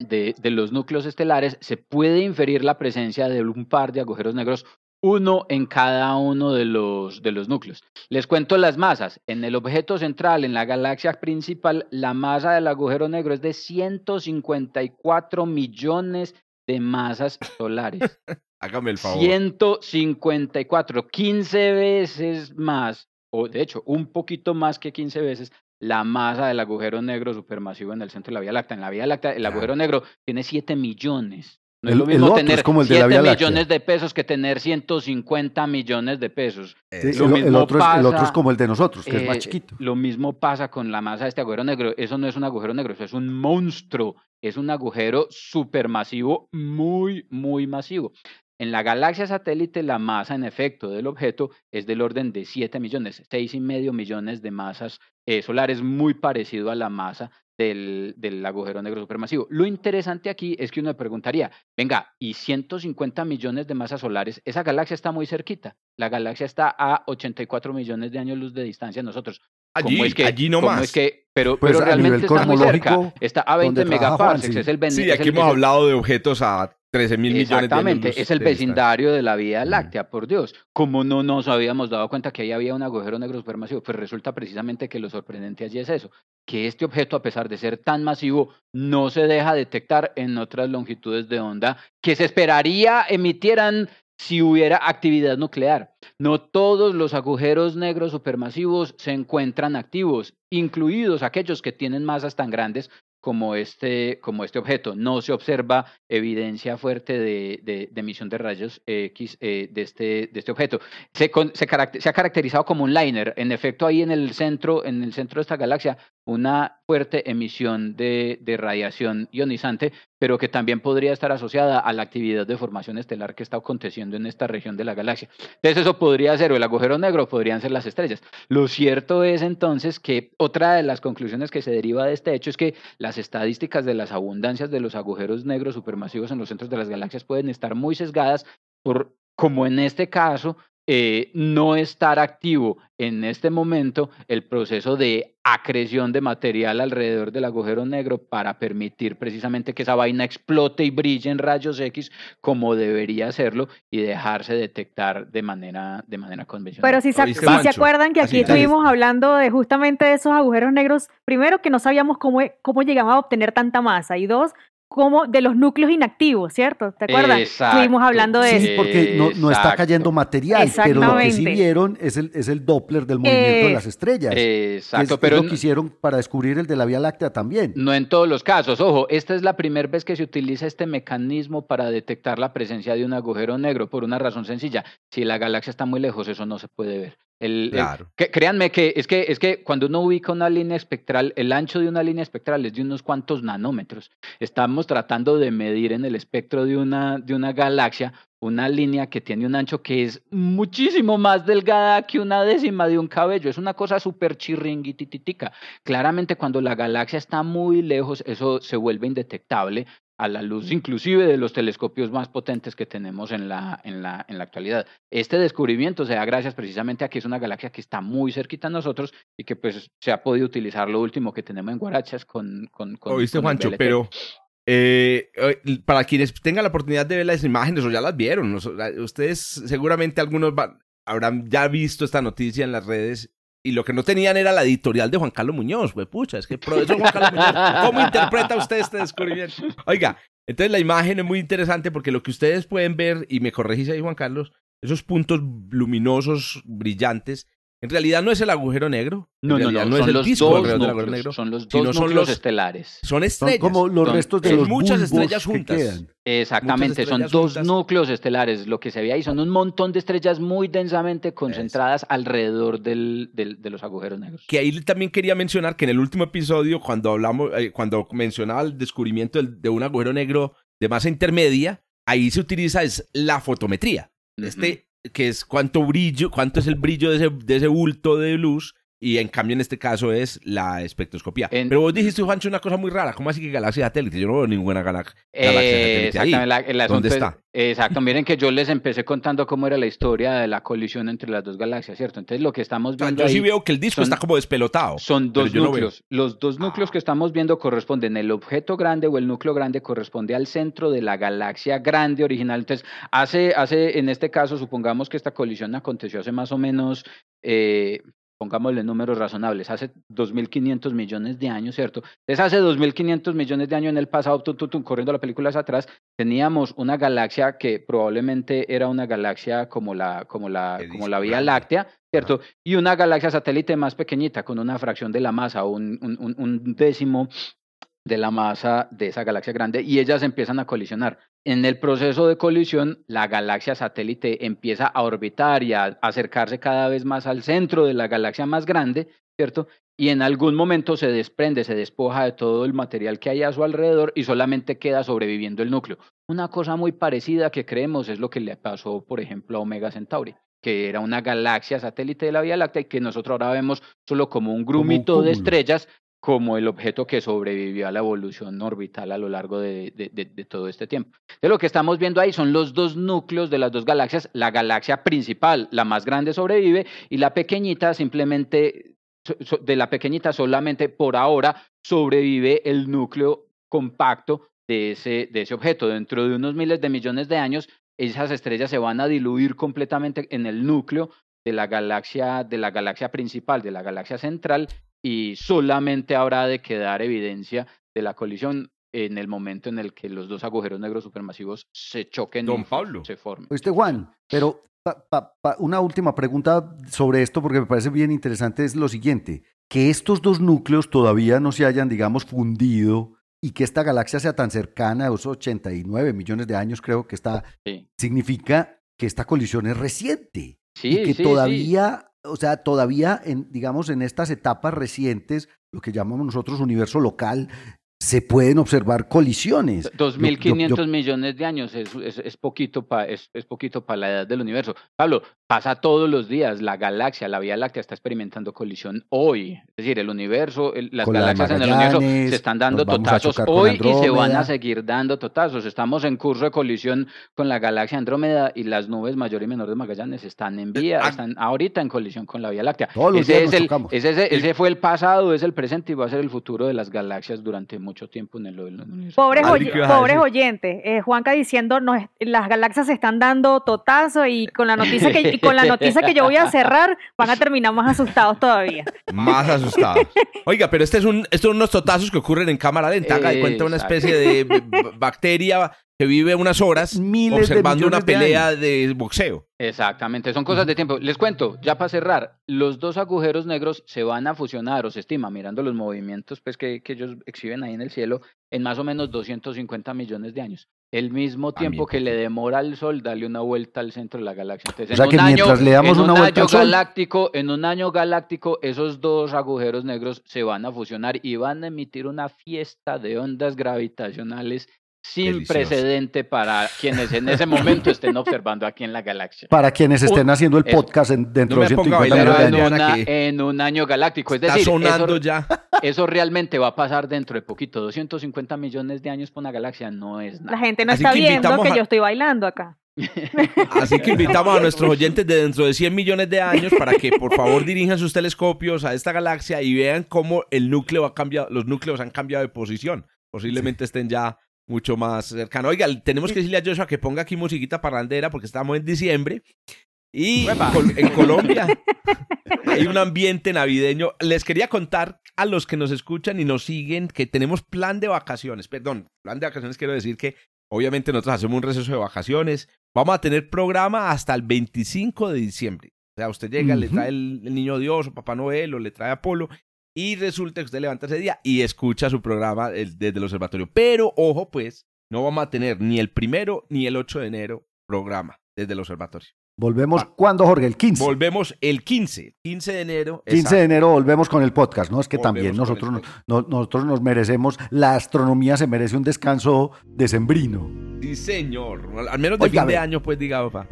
de, de, los núcleos estelares, se puede inferir la presencia de un par de agujeros negros, uno en cada uno de los, de los núcleos. Les cuento las masas. En el objeto central, en la galaxia principal, la masa del agujero negro es de 154 millones de masas solares. Hágame el favor. 154, 15 veces más, o de hecho, un poquito más que 15 veces la masa del agujero negro supermasivo en el centro de la Vía Láctea. En la Vía Láctea, el agujero negro tiene 7 millones. No es lo mismo tener como el de la 7 Vía Láctea. millones de pesos que tener 150 millones de pesos. Sí, Lo el, otro es, el otro es como el de nosotros, que es más Eh, chiquito. Lo mismo pasa con la masa de este agujero negro. Eso no es un agujero negro, eso es un monstruo. Es un agujero supermasivo, muy, muy masivo. En la galaxia satélite, la masa en efecto del objeto es del orden de 7 millones, seis y medio millones de masas eh, solares, muy parecido a la masa del, del agujero negro supermasivo. Lo interesante aquí es que uno me preguntaría, venga, y 150 millones de masas solares, esa galaxia está muy cerquita. La galaxia está a 84 millones de años luz de distancia de nosotros. Allí, ¿Cómo es que, allí no más. es que, pero, Pues pero realmente está muy cerca. Está a 20 donde trabaja megaparsecs. Es el ven- Sí, es aquí el- hemos hablado de objetos a 13 mil millones de años Exactamente, es el vecindario de la Vía Mm. Láctea, por Dios. Como no nos habíamos dado cuenta que ahí había un agujero negro supermasivo, pues resulta precisamente que lo sorprendente allí es eso, que este objeto, a pesar de ser tan masivo, no se deja detectar en otras longitudes de onda que se esperaría emitieran si hubiera actividad nuclear. No todos los agujeros negros supermasivos se encuentran activos, incluidos aquellos que tienen masas tan grandes como este, como este objeto. No se observa evidencia fuerte de, de- de emisión de rayos X eh, de, este, de este objeto. Se, se ha caracterizado como un liner. En efecto, ahí en el centro, en el centro de esta galaxia, una fuerte emisión de, radiación ionizante, pero que también podría estar asociada a la actividad de formación estelar que está aconteciendo en esta región de la galaxia. Entonces eso podría ser o el agujero negro, podrían ser las estrellas. Lo cierto es entonces que otra de las conclusiones que se deriva de este hecho es que las estadísticas de las abundancias de los agujeros negros supermasivos en los centros de las galaxias pueden estar muy sesgadas por, como en este caso, eh, no estar activo en este momento el proceso de acreción de material alrededor del agujero negro para permitir precisamente que esa vaina explote y brille en rayos X como debería hacerlo y dejarse detectar de manera, de manera convencional. Pero si se, ¿Oíste, si se acuerdan que Así aquí es. estuvimos hablando de justamente de esos agujeros negros, primero que no sabíamos cómo, cómo llegamos a obtener tanta masa y dos, cómo de los núcleos inactivos, ¿cierto? ¿Te acuerdas? Exacto. Estuvimos hablando de Sí, eso. porque no, no está cayendo material, pero lo que sí vieron es el, es el Doppler del movimiento de Eh, las estrellas. es- Exacto, es pero lo n- que hicieron para descubrir el de la Vía Láctea también. No en todos los casos. Ojo, esta es la primera vez que se utiliza este mecanismo para detectar la presencia de un agujero negro por una razón sencilla. Si la galaxia está muy lejos, eso no se puede ver. El- el- Claro. que- créanme que es, que es que cuando uno ubica una línea espectral, el ancho de una línea espectral es de unos cuantos nanómetros. Estamos tratando de medir en el espectro de una, de una galaxia una línea que tiene un ancho que es muchísimo más delgada que una décima de un cabello. Es una cosa súper chirringuitititica. Claramente cuando la galaxia está muy lejos, eso se vuelve indetectable a la luz inclusive de los telescopios más potentes que tenemos en la, en la, en la actualidad. Este descubrimiento se da gracias precisamente a que es una galaxia que está muy cerquita a nosotros y que pues se ha podido utilizar lo último que tenemos en Guarachas con... con, con Oíste, con Juancho, pero eh, eh, para quienes tengan la oportunidad de ver las imágenes o ya las vieron, ustedes seguramente algunos va- habrán ya visto esta noticia en las redes y lo que no tenían era la editorial de Juan Carlos Muñoz, güey, pucha, es que profesor Juan Carlos Muñoz, ¿cómo interpreta usted este descubrimiento? Oiga, Entonces la imagen es muy interesante porque lo que ustedes pueden ver, y me corregís ahí Juan Carlos, esos puntos luminosos, brillantes, en realidad no es el agujero negro. No, no, realidad no, es el disco dos alrededor del agujero negro. son los dos son los- estelares. Son Son estrellas. como los Son- restos de son los muchas estrellas que juntas. quedan. Exactamente, son dos juntas. núcleos estelares. Lo que se ve ahí son un montón de estrellas muy densamente concentradas alrededor del, del- de los agujeros negros. Que ahí también quería mencionar que en el último episodio, cuando hablamos, eh, cuando mencionaba el descubrimiento del- de un agujero negro de masa intermedia, ahí se utiliza es la fotometría. Este, que es cuánto brillo, cuánto es el brillo de ese, de ese bulto de luz, y en cambio en este caso es la espectroscopía. En- Pero vos dijiste, Juancho, una cosa muy rara. ¿Cómo así que galaxia satélite? Yo no veo ninguna galaxia. Eh, galaxia satélite ahí. exactamente, la- el ¿Dónde es- está? Exacto, miren que yo les empecé contando cómo era la historia de la colisión entre las dos galaxias, ¿cierto? Entonces lo que estamos O sea, viendo yo sí veo que el disco son- está como despelotado. son dos no núcleos. Los dos núcleos que estamos viendo corresponden, el objeto grande o el núcleo grande corresponde al centro de la galaxia grande original. Entonces, hace, hace en este caso, supongamos que esta colisión aconteció hace más o menos, eh, pongámosle números razonables, hace 2.500 millones de años, ¿cierto? Entonces, hace 2.500 millones de años en el pasado, tum, tum, tum, corriendo las películas atrás, teníamos una galaxia que probablemente era una galaxia como la, como la, como la Vía. Láctea, ¿cierto? Y una galaxia satélite más pequeñita, con una fracción de la masa, un- un- un décimo de la masa de esa galaxia grande, y ellas empiezan a colisionar. En el proceso de colisión, la galaxia satélite empieza a orbitar y a acercarse cada vez más al centro de la galaxia más grande, ¿cierto? Y en algún momento se desprende, se despoja de todo el material que hay a su alrededor y solamente queda sobreviviendo el núcleo. Una cosa muy parecida que creemos es lo que le pasó, por ejemplo, a Omega Centauri, que era una galaxia satélite de la Vía Láctea y que nosotros ahora vemos solo como un grumito de estrellas, como el objeto que sobrevivió a la evolución orbital a lo largo de, de- de- de todo este tiempo. Entonces, lo que estamos viendo ahí son los dos núcleos de las dos galaxias. La galaxia principal, la más grande, sobrevive y la pequeñita simplemente, de la pequeñita solamente por ahora sobrevive el núcleo compacto de ese, de ese objeto. Dentro de unos miles de millones de años, esas estrellas se van a diluir completamente en el núcleo de la galaxia, de la galaxia principal, de la galaxia central, y solamente habrá de quedar evidencia de la colisión en el momento en el que los dos agujeros negros supermasivos se choquen Don y Pablo. se formen. Oíste, Juan, pero pa- pa- pa- una última pregunta sobre esto, porque me parece bien interesante, es lo siguiente, que estos dos núcleos todavía no se hayan, digamos, fundido y que esta galaxia sea tan cercana a esos 89 millones de años, creo que está, Sí, significa que esta colisión es reciente sí, y que sí, sí. todavía, o sea, todavía, en, digamos, en estas etapas recientes, lo que llamamos nosotros universo local, se pueden observar colisiones. Yo- yo- 2.500 yo- millones de años es, es, es poquito para es, es poquito para la edad del universo. Pablo, pasa todos los días. La galaxia, la Vía Láctea está experimentando colisión hoy. Es decir, el universo, el- las Con galaxias en el universo se están dando totazos hoy y se van a seguir dando totazos. Estamos en curso de colisión con la galaxia Andrómeda y las nubes mayor y menor de Magallanes están en vía, ah. están ahorita en colisión con la Vía Láctea. Todos los Ese, días es nos el, ese, ese- ese fue el pasado, es el presente y va a ser el futuro de las galaxias durante mucho tiempo en el, en el universo. Pobres, oy- ¿qué ibas a pobres oyentes, eh, Juanca diciendo nos, las galaxias se están dando totazo y con la noticia que y con la noticia que yo voy a cerrar van a terminar más asustados todavía. Más asustados. Oiga, pero este es un, estos son unos totazos que ocurren en cámara lenta. Haga de cuenta una especie de bacteria que vive unas horas Miles de observando una de pelea de boxeo. Exactamente, son cosas de tiempo. Les cuento, ya para cerrar, los dos agujeros negros se van a fusionar, o se estima, mirando los movimientos pues, que, que ellos exhiben ahí en el cielo, en más o menos 250 millones de años. El mismo También tiempo que le demora al Sol darle una vuelta al centro de la galaxia. Entonces, O sea en que un año, mientras le damos en una un vuelta año al Sol- galáctico, en un año galáctico, esos dos agujeros negros se van a fusionar y van a emitir una fiesta de ondas gravitacionales sin Delicioso. precedente para quienes en ese momento estén observando aquí en la galaxia. Para quienes estén haciendo el podcast en- dentro No de me ponga a 150 bailar, millones de años. en, una- un año galáctico. Es Está decir, sonando eso, ya. eso realmente va a pasar dentro de poquito. 250 millones de años por una galaxia no es La nada. gente no Así está que viendo que a- yo estoy bailando acá. Así que invitamos a nuestros oyentes de dentro de 100 millones de años para que por favor dirijan sus telescopios a esta galaxia y vean cómo el núcleo ha cambiado, los núcleos han cambiado de posición. Posiblemente estén ya mucho más cercanos. Oiga, tenemos que decirle a Joshua que ponga aquí musiquita parrandera porque estamos en diciembre Y col- en Colombia hay un ambiente navideño. Les quería contar a los que nos escuchan y nos siguen que tenemos plan de vacaciones. Perdón, plan de vacaciones quiero decir que obviamente nosotros hacemos un receso de vacaciones. Vamos a tener programa hasta el 25 de diciembre. O sea, usted llega, le trae el, el niño Dios o Papá Noel o le trae Apolo y resulta que usted levanta ese día y escucha su programa desde el observatorio. Pero ojo, pues, no vamos a tener ni el primero ni el 8 de enero programa desde el observatorio. Volvemos, ¿cuándo, Jorge? El 15. Volvemos el 15, 15 de enero. 15 de enero volvemos con el podcast, ¿no? Es que Volvemos también nosotros, no- nosotros nos merecemos, la astronomía se merece un descanso decembrino. Sí, señor. Al menos de Oiga, fin de año, pues, diga, papá.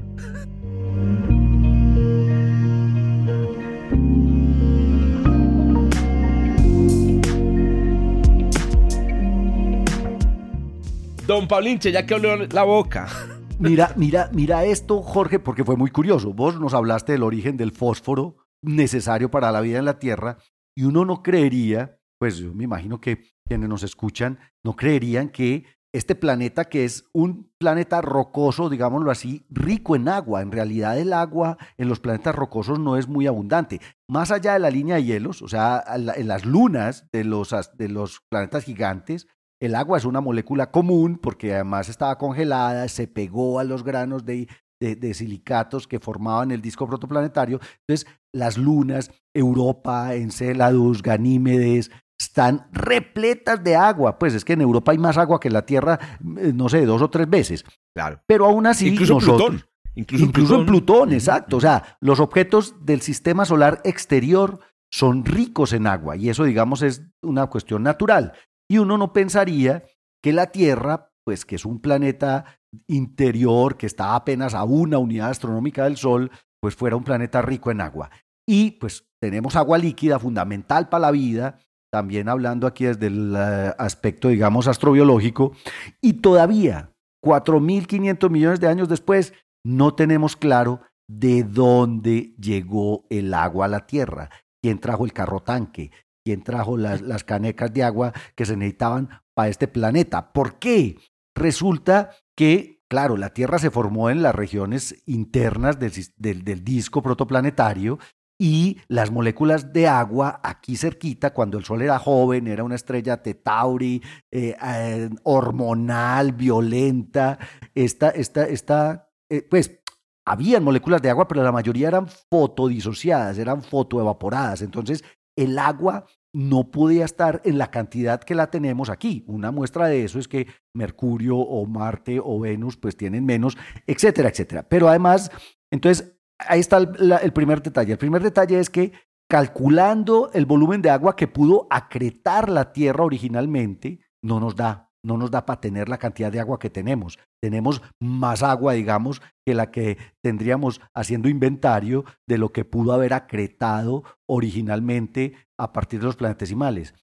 Don Paulinche, ya que habló la boca. Mira, mira, mira esto, Jorge, porque fue muy curioso. Vos nos hablaste del origen del fósforo necesario para la vida en la Tierra y uno no creería, pues yo me imagino que quienes nos escuchan no creerían que este planeta, que es un planeta rocoso, digámoslo así, rico en agua, en realidad el agua en los planetas rocosos no es muy abundante. Más allá de la línea de hielos, o sea, en las lunas de los, de los planetas gigantes, el agua es una molécula común porque además estaba congelada, se pegó a los granos de, de- de silicatos que formaban el disco protoplanetario. Entonces, las lunas, Europa, Enceladus, Ganímedes, están repletas de agua. Pues es que en Europa hay más agua que en la Tierra, eh, no sé, dos o tres veces. Claro. Pero aún así, Incluso nosotros, Plutón. Incluso, Incluso en Plutón, exacto. O sea, los objetos del sistema solar exterior son ricos en agua y eso, digamos, es una cuestión natural. Y uno no pensaría que la Tierra, pues que es un planeta interior que está apenas a una unidad astronómica del Sol, pues fuera un planeta rico en agua. Y pues tenemos agua líquida fundamental para la vida, también hablando aquí desde el eh, aspecto, digamos, astrobiológico, y todavía, 4.500 millones de años después, no tenemos claro de dónde llegó el agua a la Tierra, quién trajo el carro tanque, quién trajo las, las canecas de agua que se necesitaban para este planeta. ¿Por qué? Resulta que, claro, la Tierra se formó en las regiones internas del, del- del disco protoplanetario y las moléculas de agua aquí cerquita, cuando el Sol era joven, era una estrella Tetauri, eh, eh, hormonal, violenta, esta, esta, esta, eh, pues habían moléculas de agua, pero la mayoría eran fotodisociadas, eran fotoevaporadas. Entonces, el agua no podía estar en la cantidad que la tenemos aquí. Una muestra de eso es que Mercurio o Marte o Venus pues tienen menos, etcétera, etcétera. Pero además, entonces, ahí está el, el primer detalle. El primer detalle es que calculando el volumen de agua que pudo acretar la Tierra originalmente, no nos da, no nos da para tener la cantidad de agua que tenemos. Tenemos más agua, digamos, que la que tendríamos haciendo inventario de lo que pudo haber acretado originalmente a partir de los planetesimales.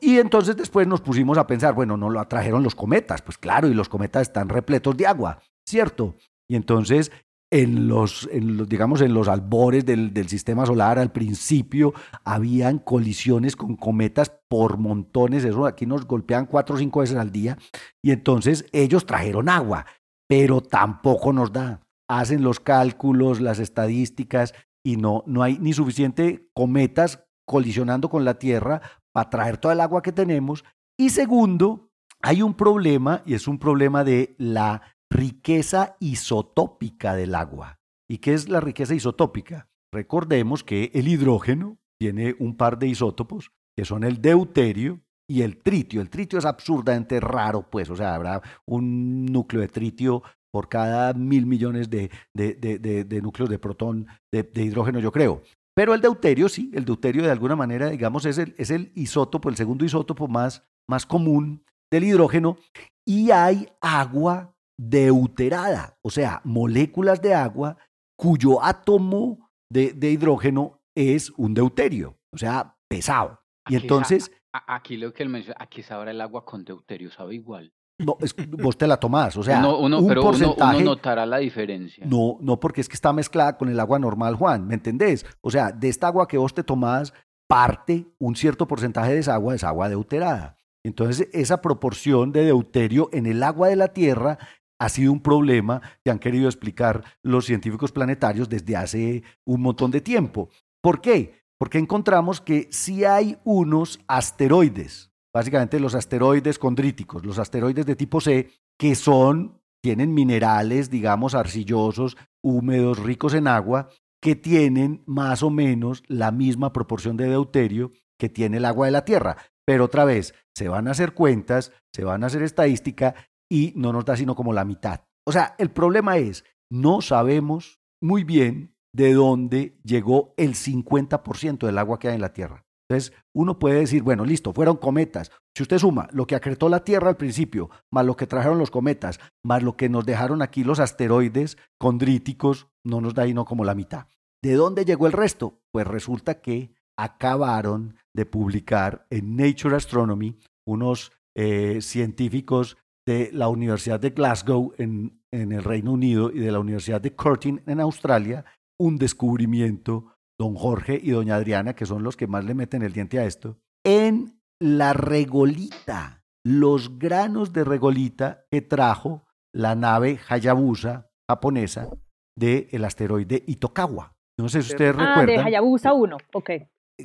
Y entonces después nos pusimos a pensar, bueno, no lo atrajeron los cometas, pues claro, y los cometas están repletos de agua, ¿cierto? Y entonces en los, en los digamos, en los albores del, del sistema solar, al principio, habían colisiones con cometas por montones, eso aquí nos golpean cuatro o cinco veces al día, y entonces ellos trajeron agua, pero tampoco nos da. Hacen los cálculos, las estadísticas, y no, no hay ni suficiente cometas colisionando con la Tierra para traer toda el agua que tenemos. Y segundo, hay un problema, y es un problema de la riqueza isotópica del agua. ¿Y qué es la riqueza isotópica? Recordemos que el hidrógeno tiene un par de isótopos, que son el deuterio y el tritio. El tritio es absurdamente raro, pues, o sea, habrá un núcleo de tritio por cada mil millones de, de, de, núcleos de protón de, hidrógeno, yo creo. Pero el deuterio, sí, el deuterio de alguna manera, digamos, es el, es el isótopo, el segundo isótopo más, más común del hidrógeno, y hay agua deuterada, o sea, moléculas de agua cuyo átomo de, de hidrógeno es un deuterio, o sea, pesado. Y entonces, a- a- aquí lo que él menciona, aquí sabe el agua con deuterio, sabe igual. no, es- vos te la tomás, o sea, Uno- uno- un pero uno- uno, porcentaje. notará la diferencia. No, no, porque es que está mezclada con el agua normal, Juan, ¿me entendés? O sea, de esta agua que vos te tomás, parte, un cierto porcentaje de esa agua es agua deuterada. Entonces, esa proporción de deuterio en el agua de la Tierra ha sido un problema que han querido explicar los científicos planetarios desde hace un montón de tiempo. ¿Por qué? Porque encontramos que si hay unos asteroides, básicamente los asteroides condríticos, los asteroides de tipo C, que son, tienen minerales, digamos, arcillosos, húmedos, ricos en agua, que tienen más o menos la misma proporción de deuterio que tiene el agua de la Tierra. Pero otra vez, se van a hacer cuentas, se van a hacer estadística y no nos da sino como la mitad. O sea, el problema es, no sabemos muy bien de dónde llegó el 50% del agua que hay en la Tierra. Entonces, uno puede decir, bueno, listo, fueron cometas. Si usted suma lo que acretó la Tierra al principio, más lo que trajeron los cometas, más lo que nos dejaron aquí los asteroides condríticos, no nos da no como la mitad. ¿De dónde llegó el resto? Pues resulta que acabaron de publicar en Nature Astronomy unos eh, científicos de la Universidad de Glasgow en, en, el Reino Unido y de la Universidad de Curtin en Australia un descubrimiento, don Jorge y doña Adriana, que son los que más le meten el diente a esto, en la regolita, los granos de regolita que trajo la nave Hayabusa japonesa del asteroide Itokawa. No sé si ustedes recuerdan. Ah, de Hayabusa 1, ok.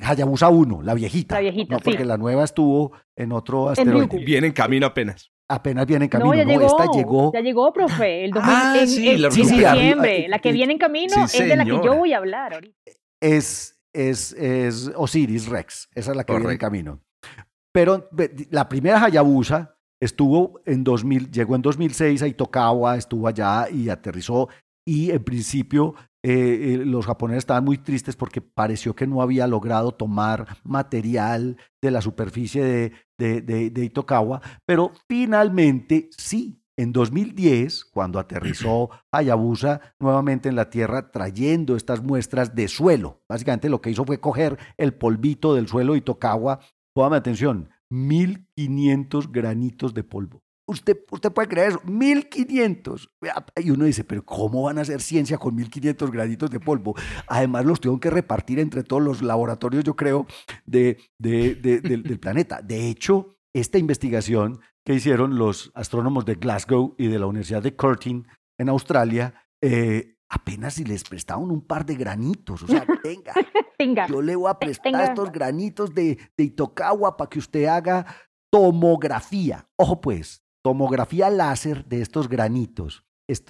Hayabusa 1, la viejita. La viejita, No, porque la nueva estuvo en otro asteroide. Viene en camino apenas. Apenas viene en camino. No, ya no, llegó, esta llegó. Ya llegó, profe. El 2000, Ah, en, sí, en la sí, sí, arriba, la que viene en camino sí, es de la que yo voy a hablar ahorita. Es, es, es Osiris Rex. Esa es la que viene en camino. Pero la primera Hayabusa estuvo en 2000, llegó en 2006 a Itokawa, estuvo allá y aterrizó. Y en principio eh, eh, los japoneses estaban muy tristes porque pareció que no había logrado tomar material de la superficie de, de, de- de Itokawa, pero finalmente sí. En 2010, cuando aterrizó Hayabusa nuevamente en la Tierra trayendo estas muestras de suelo, básicamente lo que hizo fue coger el polvito del suelo de Itokawa, póngame atención, 1500 granitos de polvo. Usted, usted puede creer eso, 1500. Vea, Y uno dice, pero ¿cómo van a hacer ciencia con 1500 granitos de polvo? Además, los tengo que repartir entre todos los laboratorios, yo creo, de, de- de- del, del planeta. De hecho, esta investigación que hicieron los astrónomos de Glasgow y de la Universidad de Curtin en Australia, eh, apenas si les prestaban un par de granitos. O sea, venga, Venga. yo le voy a prestar Tenga. estos granitos de, de Itokawa para que usted haga tomografía. Ojo pues, tomografía láser de estos granitos.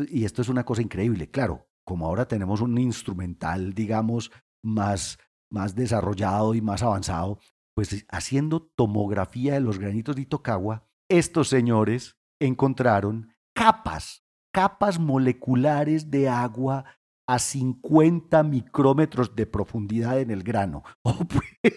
Y esto es una cosa increíble. Claro, como ahora tenemos un instrumental, digamos, más, más desarrollado y más avanzado, pues haciendo tomografía de los granitos de Itokawa, estos señores encontraron capas, capas moleculares de agua a 50 micrómetros de profundidad en el grano. Oh, pues,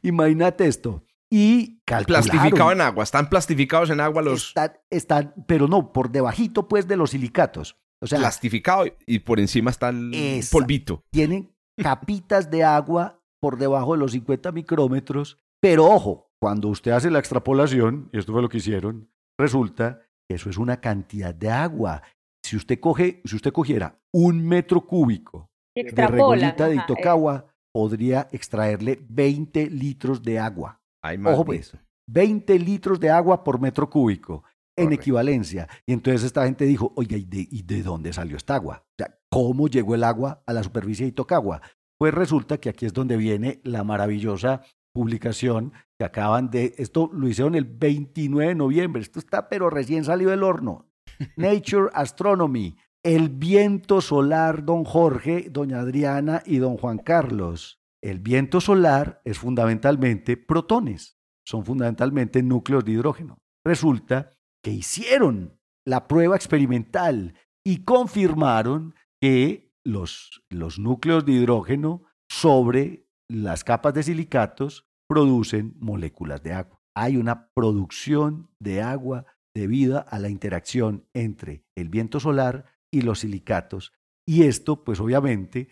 Imagínate esto. Y calcularon. Plastificado en agua. Están plastificados en agua los. Están, están, pero no, por debajito pues de los silicatos. O sea, Plastificado y por encima está el Esa. polvito. tienen capitas de agua por debajo de los 50 micrómetros. Pero ojo, cuando usted hace la extrapolación, y esto fue lo que hicieron, resulta que eso es una cantidad de agua. Si usted coge, si usted cogiera un metro cúbico de regolita de eh, Itokawa, podría extraerle 20 litros de agua. Ay, Ojo maldito. pues, 20 litros de agua por metro cúbico en Correcto. equivalencia. Y entonces esta gente dijo, oiga, ¿y de, y de dónde salió esta agua? O sea, ¿cómo llegó el agua a la superficie de Itokawa? Pues resulta que aquí es donde viene la maravillosa publicación que acaban de, esto lo hicieron el 29 de noviembre, esto está pero recién salido del horno. Nature Astronomy, el viento solar, don Jorge, doña Adriana y don Juan Carlos. El viento solar es fundamentalmente protones, son fundamentalmente núcleos de hidrógeno. Resulta que hicieron la prueba experimental y confirmaron que los, los núcleos de hidrógeno sobre las capas de silicatos producen moléculas de agua. Hay una producción de agua debido a la interacción entre el viento solar y los silicatos. Y esto, pues obviamente,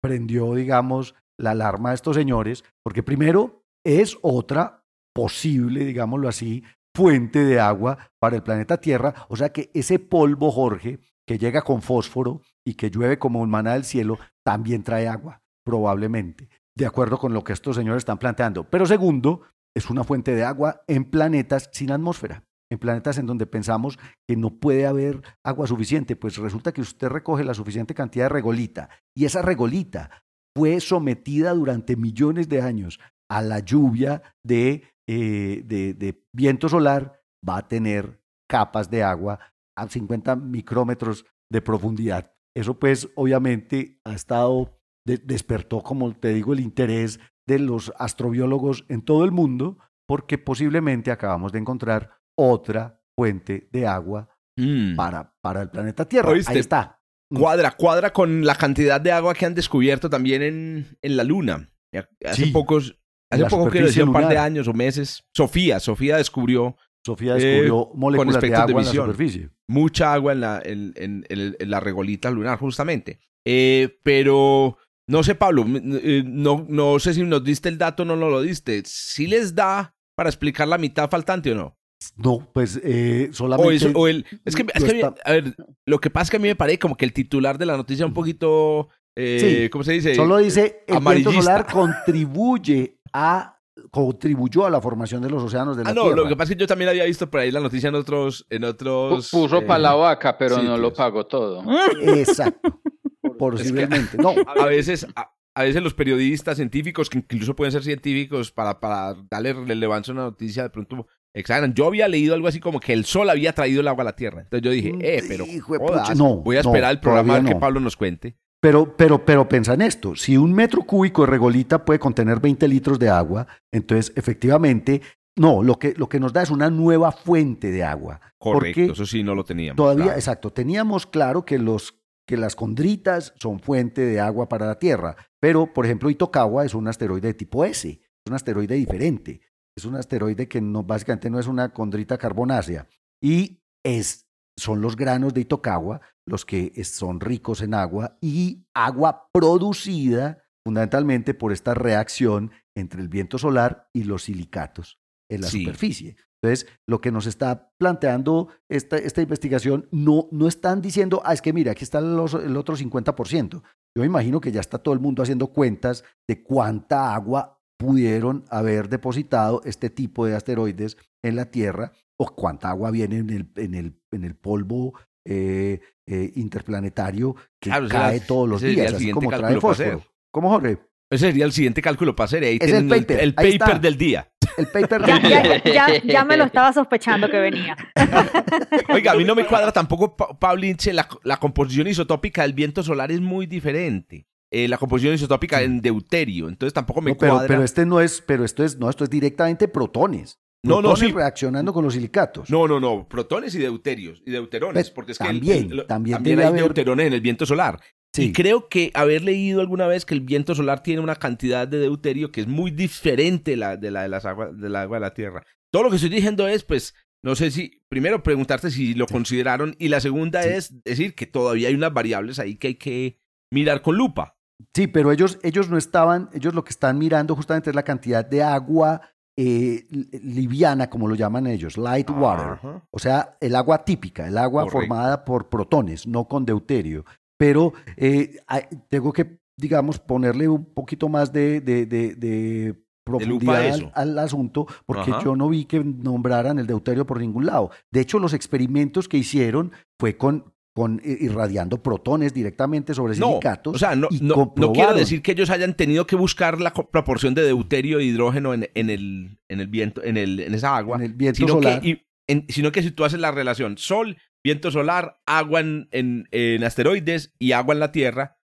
prendió, digamos, la alarma de estos señores, porque primero es otra posible, digámoslo así, fuente de agua para el planeta Tierra. O sea que ese polvo, Jorge, que llega con fósforo y que llueve como un maná del cielo, también trae agua, probablemente, de acuerdo con lo que estos señores están planteando. Pero segundo, es una fuente de agua en planetas sin atmósfera. en planetas en donde pensamos que no puede haber agua suficiente. Pues resulta que usted recoge la suficiente cantidad de regolita y esa regolita fue sometida durante millones de años a la lluvia de, eh, de, de viento solar, va a tener capas de agua a 50 micrómetros de profundidad. Eso pues obviamente ha estado, despertó, como te digo, el interés de los astrobiólogos en todo el mundo, porque posiblemente acabamos de encontrar otra fuente de agua Mm. para, para el planeta Tierra. ¿Oíste? Ahí está. Cuadra, cuadra con la cantidad de agua que han descubierto también en, en la Luna. Hace Sí. pocos, hace poco decir superficie un par de años o meses, Sofía, Sofía descubrió Sofía Eh, descubrió moléculas de espectros de agua en la visión. superficie. mucha agua en la, en, en- en- la regolita lunar, justamente. Eh, pero no sé, Pablo, eh, no, no sé si nos diste el dato o no nos lo diste. ¿Sí les da para explicar la mitad faltante o no? No, pues eh, solamente... O, eso- o el, es que, es no que a mí- está- a ver, lo que pasa es que a mí me parece como que el titular de la noticia es un poquito, eh, Sí, ¿cómo se dice? Solo dice, el viento solar contribuye a contribuyó a la formación de los océanos de la Ah, no, Tierra. lo que pasa es que yo también había visto por ahí la noticia en otros, en otros. Puso eh, para la vaca, pero no lo sitios. pagó todo. Exacto. Posiblemente. No, a veces, a, a veces los periodistas científicos, que incluso pueden ser científicos, para, para darle relevancia a una noticia, de pronto exageran. Yo había leído algo así como que el sol había traído el agua a la tierra. Entonces yo dije, eh, pero Hijo jodas, no, voy a no, esperar el programa que. Pablo nos cuente. Pero, pero, pero pensa en esto. Si un metro cúbico de regolita puede contener 20 litros de agua, entonces efectivamente, no, lo que, lo que nos da es una nueva fuente de agua. Correcto, eso sí no lo teníamos. Todavía, claro. exacto, teníamos claro que, los, que las condritas son fuente de agua para la Tierra, pero por ejemplo Itokawa es un asteroide de tipo S, es un asteroide diferente, es un asteroide que no, básicamente no es una condrita carbonácea y es, son los granos de Itokawa los que son ricos en agua y agua producida fundamentalmente por esta reacción entre el viento solar y los silicatos en la Sí. superficie. Entonces, lo que nos está planteando esta, esta investigación, no, no están diciendo, ah, es que mira, aquí está los- el otro 50%. Yo me imagino que ya está todo el mundo haciendo cuentas de cuánta agua pudieron haber depositado este tipo de asteroides en la Tierra o cuánta agua viene en el, en el, en el polvo eh, eh, interplanetario que Claro, cae todos los días, así como trae fósforo. ¿Cómo, Jorge? Ese sería el siguiente cálculo para hacer. Ahí Es el paper, el ahí paper está. del día. El paper Ya, de- ya, ya, ya me lo estaba sospechando que venía. Oiga, a mí no me cuadra tampoco, Pa- Pablo Inche, la, la composición isotópica del viento solar es muy diferente. Eh, la composición isotópica en deuterio, entonces tampoco me No, pero, cuadra. pero este no es, pero esto es, no, esto es directamente protones. No, no, Protones sí. reaccionando con los silicatos. No, no, no, protones y deuterios, y deuterones, Pues, porque es que el- también, el- también debe hay haber- deuterones en el viento solar. Sí. Y creo que haber leído alguna vez que el viento solar tiene una cantidad de deuterio que es muy diferente la, de la de las aguas del agua de la Tierra. Todo lo que estoy diciendo es, pues, no sé si, primero preguntarte si lo consideraron y la segunda es decir que todavía hay unas variables ahí que hay que mirar con lupa. Sí, pero ellos, ellos no estaban, ellos lo que están mirando justamente es la cantidad de agua eh, li- liviana, como lo llaman ellos, light water. O sea, el agua típica, el agua Correcto. formada por protones, no con deuterio. Pero eh, tengo que, digamos, ponerle un poquito más de, de, de- de profundidad al, asunto, porque Ajá. yo no vi que nombraran el deuterio por ningún lado. De hecho, los experimentos que hicieron fue con, con irradiando protones directamente sobre No, silicatos. o sea, no, y no, no quiero decir que ellos hayan tenido que buscar la proporción de deuterio e hidrógeno en, en el, en el viento, en, el, en esa agua, en el viento sino solar. que, y- en- sino que si tú haces la relación sol, viento solar, agua en, en- en asteroides y agua en la Tierra,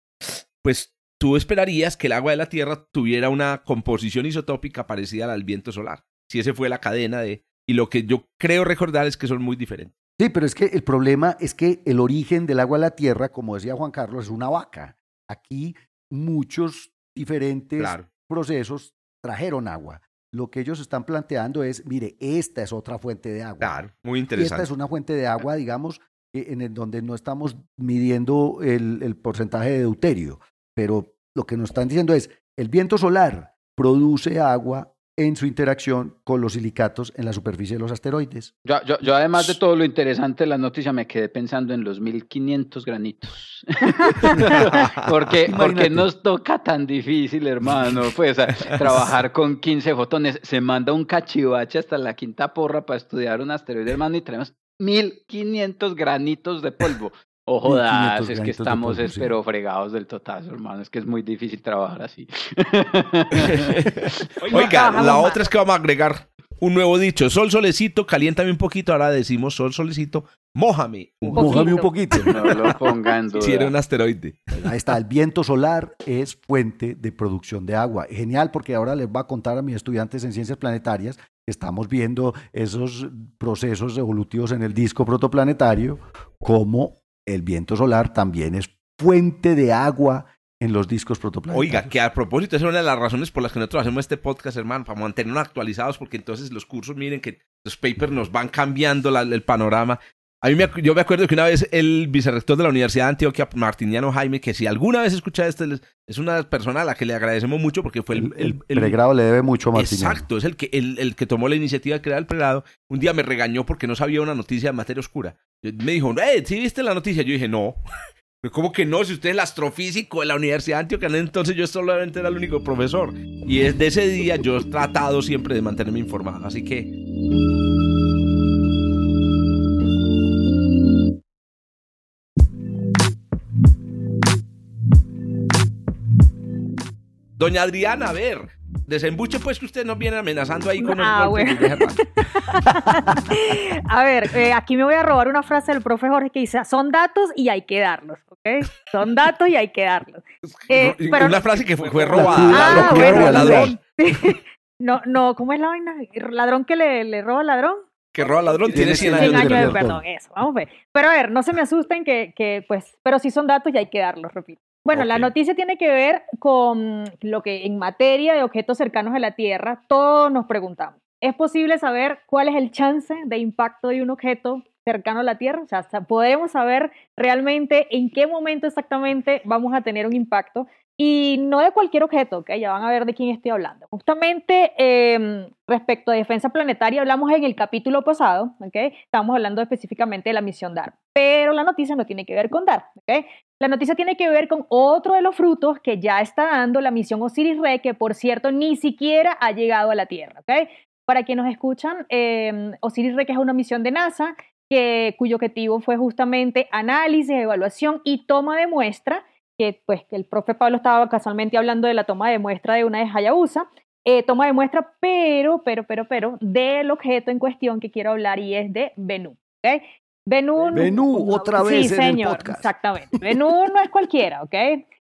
pues tú esperarías que el agua de la Tierra tuviera una composición isotópica parecida a la del viento solar. Si ese fue la cadena de... Y lo que yo creo recordar es que son muy diferentes. Sí, pero es que el problema es que el origen del agua a la tierra, como decía Juan Carlos, es una vaca. Aquí muchos diferentes Claro. procesos trajeron agua. Lo que ellos están planteando es, mire, esta es otra fuente de agua. Claro, muy interesante. esta es una fuente de agua, digamos, en el donde no estamos midiendo el, el porcentaje de deuterio, pero lo que nos están diciendo es, el viento solar produce agua en su interacción con los silicatos en la superficie de los asteroides. Yo, yo, yo además de todo lo interesante de la noticia, me quedé pensando en los 1500 granitos. porque, porque nos toca tan difícil, hermano. Pues trabajar con 15 fotones. Se manda un cachivache hasta la quinta porra para estudiar un asteroide, hermano, y tenemos 1500 granitos de polvo. Ojo, es que estamos pero fregados del totazo, hermano. Es que es muy difícil trabajar así. Oiga, la otra es que vamos a agregar un nuevo dicho. Sol, solecito, caliéntame un poquito. Ahora decimos sol, solecito, mójame. Un mójame un poquito. No lo pongan Si era un asteroide. Ahí está, el viento solar es fuente de producción de agua. Genial, porque ahora les voy a contar a mis estudiantes en ciencias planetarias que estamos viendo esos procesos evolutivos en el disco protoplanetario, como el viento solar también es fuente de agua en los discos protoplanetarios. Oiga, que a propósito, es una de las razones por las que nosotros hacemos este podcast, hermano, para mantenernos actualizados, porque entonces los cursos, miren que los papers nos van cambiando el panorama. A mí me, yo me acuerdo que una vez el vicerrector de la Universidad de Antioquia, Martiniano Jaime, que si alguna vez escucha esto, es una persona a la que le agradecemos mucho porque fue el... El, pregrado le debe mucho a Martiniano. Exacto, es el que, el, el, que tomó la iniciativa de crear el pregrado. Un día me regañó porque no sabía una noticia de materia oscura. Me dijo, eh, ¿sí viste la noticia? Yo dije, no. ¿Cómo que no? Si usted es el astrofísico de la Universidad de Antioquia, entonces yo solamente era el único profesor. Y desde ese día yo he tratado siempre de mantenerme informado. Así que... Doña Adriana, a ver, desembuche pues que usted nos viene amenazando ahí con ah, A ver, eh, aquí me voy a robar una frase del profe Jorge que dice, son datos y hay que darlos, ¿ok? Son datos y hay que darlos. Eh, una frase que fue, robada. Ah, bueno, ladrón. no, no, ¿cómo es la vaina? ¿Ladrón que le, le roba al ladrón? Que roba al ladrón tiene 100 años, de, perdón. Eso, vamos a ver. Pero a ver, no se me asusten que, que pues, pero si son datos y hay que darlos, repito. Bueno, la noticia tiene que ver con lo que en materia de objetos cercanos a la Tierra todos nos preguntamos. ¿Es posible saber cuál es el chance de impacto de un objeto cercano a la Tierra? O sea, podemos saber realmente en qué momento exactamente vamos a tener un impacto y no de cualquier objeto, que ya van a ver de quién estoy hablando. Justamente em, respecto a defensa planetaria, hablamos en el capítulo pasado, ¿ok? Estamos hablando específicamente de la misión DAR, pero la noticia no tiene que ver con DAR, ¿ok? La noticia tiene que ver con otro de los frutos que ya está dando la misión Osiris-Re, que por cierto ni siquiera ha llegado a la Tierra. Para quienes nos escuchan, eh, Osiris-Re, que es una misión de NASA, que, cuyo objetivo fue justamente análisis, evaluación y toma de muestra que pues que el profe Pablo estaba casualmente hablando de la toma de muestra de una de Hayabusa, eh, toma de muestra, pero, pero, pero, pero, del objeto en cuestión que quiero hablar y es de Benú. ¿okay? Benú, Benú otra vez sí, señor, Exactamente. Benú no es cualquiera, ¿ok?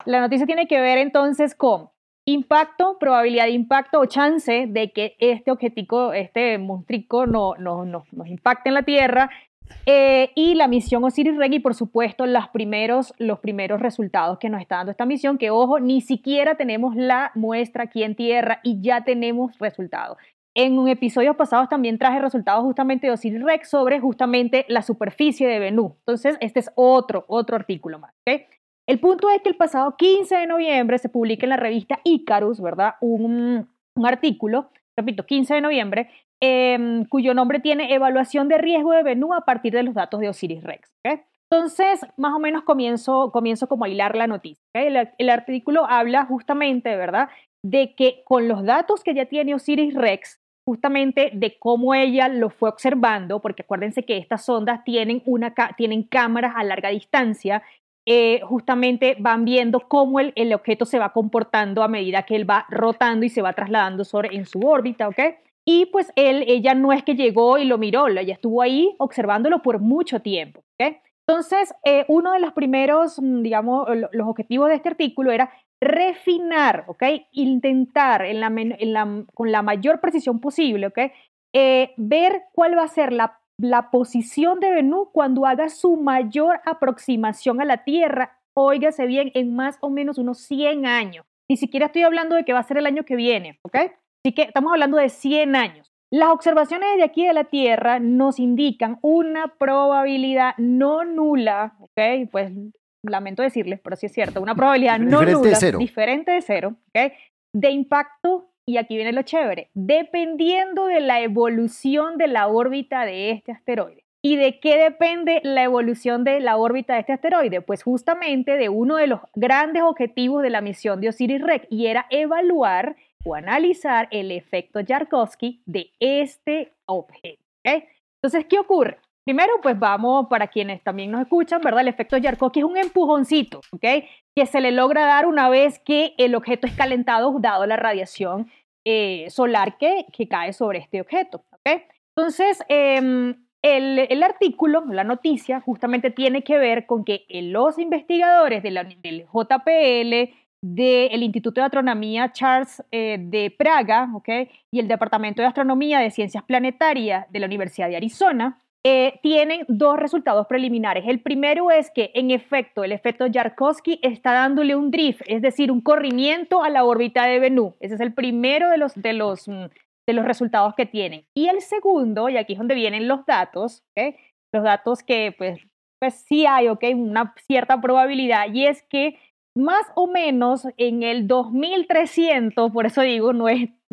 La noticia tiene que ver entonces con impacto, probabilidad de impacto o chance de que este objetivo, este monstruo no, no, no, nos impacte en la Tierra eh, y la misión Osiris Rex y por supuesto los primeros, los primeros resultados que nos está dando esta misión, que ojo, ni siquiera tenemos la muestra aquí en tierra y ya tenemos resultados. En un episodio pasado también traje resultados justamente de Osiris Rex sobre justamente la superficie de Bennu. Entonces, este es otro, otro artículo más. El punto es que el pasado 15 de noviembre se publica en la revista Icarus, ¿verdad? Un, un artículo, repito, 15 de noviembre, Em, cuyo nombre tiene Evaluación de riesgo de Benú a partir de los datos de Osiris Rex. Entonces, más o menos comienzo, comienzo como a hilar la noticia. El, artículo habla justamente, ¿verdad?, de que con los datos que ya tiene Osiris Rex, justamente de cómo ella lo fue observando, porque acuérdense que estas sondas tienen, una, tienen cámaras a larga distancia, eh, justamente van viendo cómo el, el, objeto se va comportando a medida que él va rotando y se va trasladando sobre, en su órbita, ¿ok? Y pues él, ella no es que llegó y lo miró, ella estuvo ahí observándolo por mucho tiempo. Entonces, eh, uno de los primeros, mm, digamos, los objetivos de este artículo era refinar, ¿ok? Intentar en la, con la mayor precisión posible, ¿ok? Eh, ver cuál va a ser la, la posición de Venus cuando haga su mayor aproximación a la Tierra, óigase bien, en más o menos unos 100 años. Ni siquiera estoy hablando de que va a ser el año que viene, ¿ok? Así que estamos hablando de 100 años. Las observaciones de aquí de la Tierra nos indican una probabilidad no nula, ¿ok? Pues lamento decirles, pero sí es cierto, una probabilidad no nula, diferente de cero, ¿ok? De impacto y aquí viene lo chévere, dependiendo de la evolución de la órbita de este asteroide. ¿Y de qué depende la evolución de la órbita de este asteroide? Pues justamente de uno de los grandes objetivos de la misión de Osiris-Rex y era evaluar o analizar el efecto Yarkovsky de este objeto. Entonces, ¿qué ocurre? Primero, pues vamos, para quienes también nos escuchan, ¿verdad? El efecto Yarkovsky es un empujoncito, ¿ok? Que se le logra dar una vez que el objeto es calentado, dado la radiación eh, solar que, que, cae sobre este objeto, ¿ok? Entonces, eh, el, artículo, la noticia, justamente tiene que ver con que los investigadores del JPL, del Instituto de Astronomía Charles eh, de Praga ¿okay? y el Departamento de Astronomía de Ciencias Planetarias de la Universidad de Arizona, eh, tienen dos resultados preliminares. El primero es que, en efecto, el efecto Yarkovsky está dándole un drift, es decir, un corrimiento a la órbita de Venus. Ese es el primero de los, de los mm, de los resultados que tienen. Y el segundo, y aquí es donde vienen los datos, los datos que pues, pues sí hay ¿okay? una cierta probabilidad, y es que más o menos en el 2300, por eso digo, no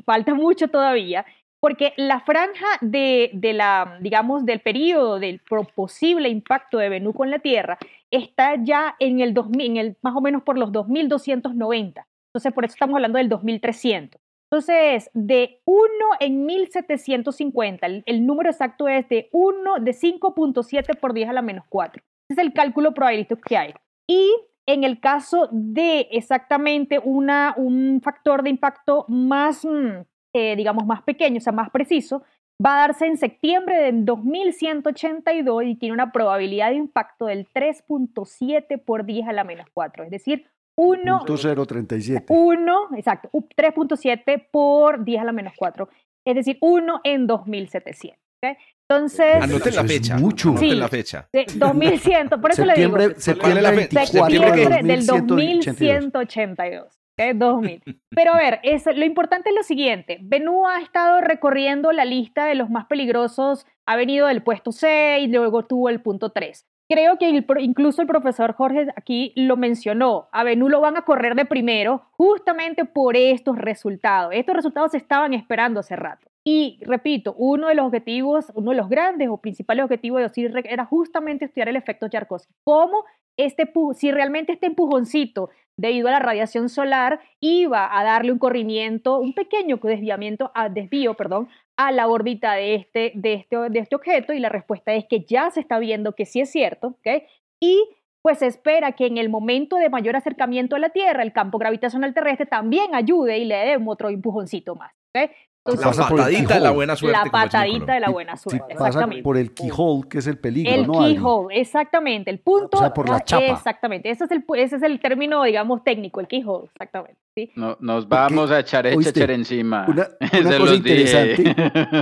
falta mucho todavía, porque la franja de, la, digamos, del periodo del posible impacto de Venus con la Tierra está ya en el 2000, en el, más o menos por los 2290. Entonces, por eso estamos hablando del 2300. Entonces, de 1 en 1750, el, número exacto es de 1 de 5.7 por 10 a la menos 4. Ese es el cálculo probabilístico que hay. Y en el caso de exactamente una, un factor de impacto más, mm, eh, digamos, más pequeño, o sea, más preciso, va a darse en septiembre de 2182 y tiene una probabilidad de impacto del 3.7 por 10 a la menos 4, es decir, 1.037. 1, exacto, 3.7 por 10 a la menos 4. Es decir, 1 en 2700. ¿okay? Entonces. Anoten la fecha. Mucho. Sí, Anoten la fecha. 2100, por eso septiembre, le digo. Septiembre, la fecha? septiembre del 2182. ¿Okay? 2000. Pero a ver, es, lo importante es lo siguiente. Benú ha estado recorriendo la lista de los más peligrosos. Ha venido del puesto 6, luego tuvo el punto 3 creo que incluso el profesor Jorge aquí lo mencionó. A Benú lo van a correr de primero justamente por estos resultados. Estos resultados se estaban esperando hace rato. Y repito, uno de los objetivos, uno de los grandes o principales objetivos de Osiris era justamente estudiar el efecto Yarkovsky. Cómo este, si realmente este empujoncito debido a la radiación solar iba a darle un corrimiento, un pequeño desviamiento, a, desvío, perdón, a la órbita de este, de, este, de este objeto y la respuesta es que ya se está viendo que sí es cierto, ¿ok? Y pues se espera que en el momento de mayor acercamiento a la Tierra, el campo gravitacional terrestre también ayude y le dé otro empujoncito más. ¿ok? La patadita de la buena suerte. La patadita de la buena suerte. pasa por el keyhole, que es el peligro, el ¿no? El keyhole, exactamente. El punto. O sea, por la chapa. Exactamente. Ese es el, ese es el término, digamos, técnico, el keyhole, exactamente. ¿sí? No, nos vamos a echar echar encima. Una, una cosa interesante,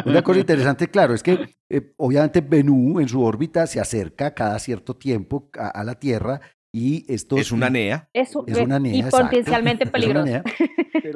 una cosa interesante, claro, es que eh, obviamente Bennu en su órbita se acerca cada cierto tiempo a, la Tierra y esto es una NEA. Es, es una NEA. Y potencialmente peligrosa.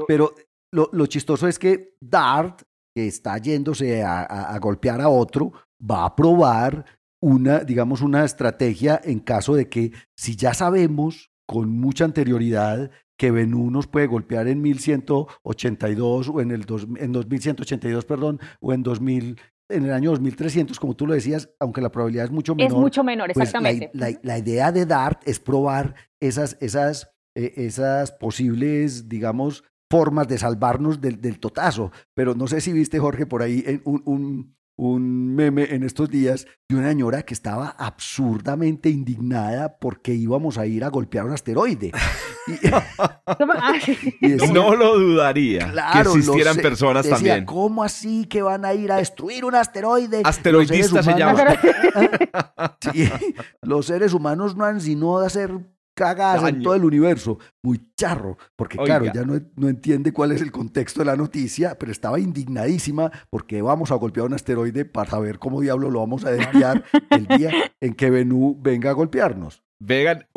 Pero, pero lo, chistoso es que Dart, que está yéndose a, golpear a otro, va a probar una, digamos, una estrategia en caso de que si ya sabemos con mucha anterioridad que Venú nos puede golpear en 1182 o en el en 2182, perdón, o en 2000 en el año 2300, como tú lo decías, aunque la probabilidad es mucho menor. Es mucho menor, pues exactamente. la, idea de DART es probar esas, esas, eh, esas posibles, digamos, formas de salvarnos del, del, totazo. Pero no sé si viste, Jorge, por ahí en un, un, un, meme en estos días de una señora que estaba absurdamente indignada porque íbamos a ir a golpear un asteroide. no lo dudaría que existieran personas también. ¿Cómo así que van a ir a destruir un asteroide? Asteroidista se llama. los seres humanos no han sino de hacer cagadas en todo el universo. Muy charro, porque claro, ya no, no, entiende cuál es el contexto de la noticia, pero estaba indignadísima porque vamos a golpear un asteroide para saber cómo diablo lo vamos a desviar el día en que Venú venga a golpearnos. Vegan,